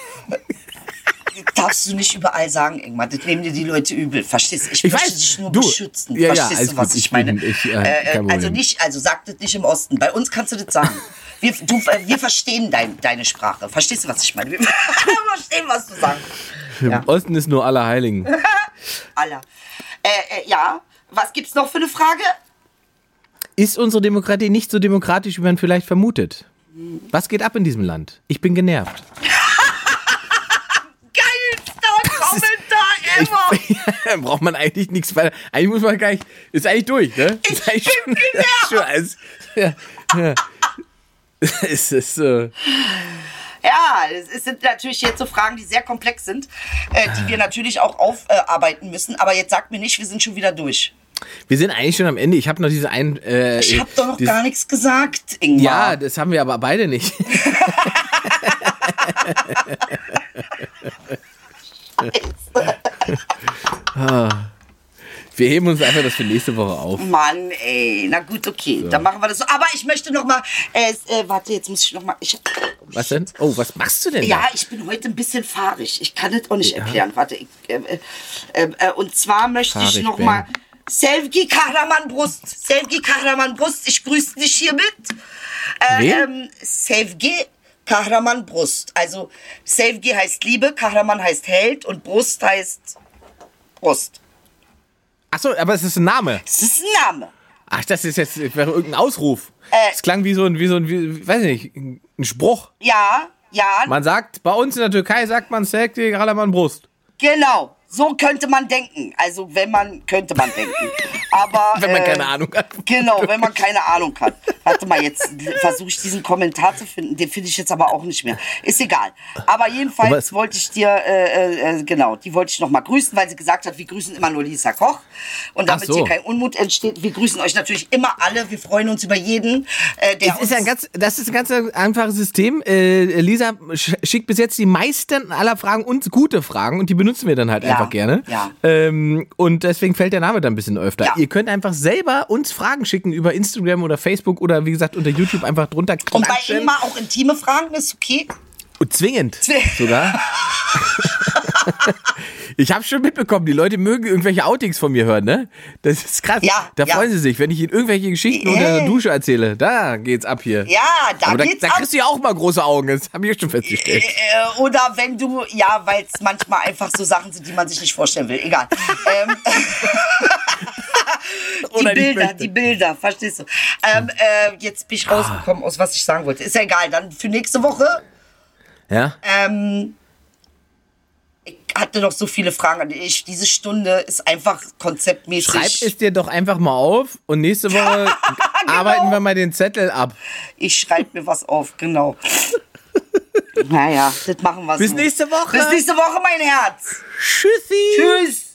Das darfst du nicht überall sagen, Ingmar. Das nehmen dir die Leute übel. Verstehst du? Ich, Ich möchte weiß, dich nur du. beschützen. Ja, ja, Verstehst alles du, was gut. ich, bin- meine? ich, äh, äh, äh, also nicht, also sag das nicht im Osten. Bei uns kannst du das sagen. Wir, du, äh, wir verstehen dein, deine Sprache. Verstehst du, was ich meine? Wir verstehen, was du sagst. Im Osten ist nur Allerheiligen. Aller. Äh, äh, ja, was gibt's noch für eine Frage? Ist unsere Demokratie nicht so demokratisch, wie man vielleicht vermutet? Was geht ab in diesem Land? Ich bin genervt. Geilster Kommentar ever! Braucht man eigentlich nichts weiter. Eigentlich muss man gar nicht. Ist eigentlich durch, ne? Ich ist eigentlich bin schon, genervt. schon ja, ja. Es ist äh, Ja, es sind natürlich jetzt so Fragen, die sehr komplex sind, äh, die wir natürlich auch aufarbeiten müssen. Aber jetzt sagt mir nicht, wir sind schon wieder durch. Wir sind eigentlich schon am Ende. Ich habe noch diese ein. Äh, Ich habe doch noch dieses- gar nichts gesagt, Ingmar. Ja, das haben wir aber beide nicht. Ah. wir heben uns einfach das für nächste Woche auf. Mann, ey. Na gut, okay. Dann machen wir das so. Aber ich möchte noch mal. Äh, äh, warte, jetzt muss ich noch mal. Ich, Was denn? Oh, was machst du denn? ja, da? ich bin heute ein bisschen fahrig. Ich kann das auch nicht erklären. Warte, ich, äh, äh, äh, und zwar möchte ich Fahrig noch bin. mal. Sevgi Kahraman Brust. Sevgi Kahraman Brust. Ich grüße dich hiermit. Äh, ähm, Sevgi Kahraman Brust. Also Sevgi heißt Liebe, Kahraman heißt Held und Brust heißt Brust. Achso, aber es ist ein Name. Das ist ein Name. Ach, das ist jetzt wäre irgendein Ausruf. Äh. Es klang wie so ein, wie so ein, wie, weiß nicht, ein Spruch. Ja, ja, Man sagt, bei uns in der Türkei sagt man Sekti Ralaman Brust. genau. So könnte man denken. Also wenn man, könnte man denken. Aber Wenn man äh, keine Ahnung hat. Genau, wenn man keine Ahnung hat. Warte mal, jetzt versuche ich diesen Kommentar zu finden. Den finde ich jetzt aber auch nicht mehr. Ist egal. Aber jedenfalls wollte ich dir, äh, äh, genau, die wollte ich noch mal grüßen, weil sie gesagt hat, wir grüßen immer nur Lisa Koch. Und damit so. hier kein Unmut entsteht, wir grüßen euch natürlich immer alle. Wir freuen uns über jeden, äh, der Es ist ein ganz, das ist ein ganz einfaches System. Äh, Lisa sch- schickt bis jetzt die meisten aller Fragen und gute Fragen und die benutzen wir dann halt Ja, einfach gerne. ja. Ähm, und deswegen fällt der Name dann ein bisschen öfter. Ja. Ihr könnt einfach selber uns Fragen schicken über Instagram oder Facebook oder wie gesagt unter YouTube einfach drunter Und bei klatschen. Ingmar auch intime Fragen ist okay. Und zwingend Zwing- sogar. ich habe schon mitbekommen, die Leute mögen irgendwelche Outings von mir hören, ne? Das ist krass. Ja, da ja. freuen sie sich, wenn ich ihnen irgendwelche Geschichten Äh. unter der Dusche erzähle. Da geht's ab hier. Ja, da Aber da, geht's da ab. kriegst du ja auch mal große Augen, das habe ich schon festgestellt. Äh, oder wenn du, ja, weil es manchmal einfach so Sachen sind, die man sich nicht vorstellen will. Egal. ähm, die Bilder, die Bilder, verstehst du? Ähm, äh, jetzt bin ich rausgekommen, aus was ich sagen wollte. Ist ja egal, dann für nächste Woche. Ja? Ähm, ich hatte noch so viele Fragen an dich. Diese Stunde ist einfach konzeptmäßig. Schreib es dir doch einfach mal auf und nächste Woche Genau. arbeiten wir mal den Zettel ab. Ich schreibe mir was auf, genau. naja, das machen wir Bis so. nächste Woche. Bis nächste Woche, mein Herz. Tschüssi. Tschüss.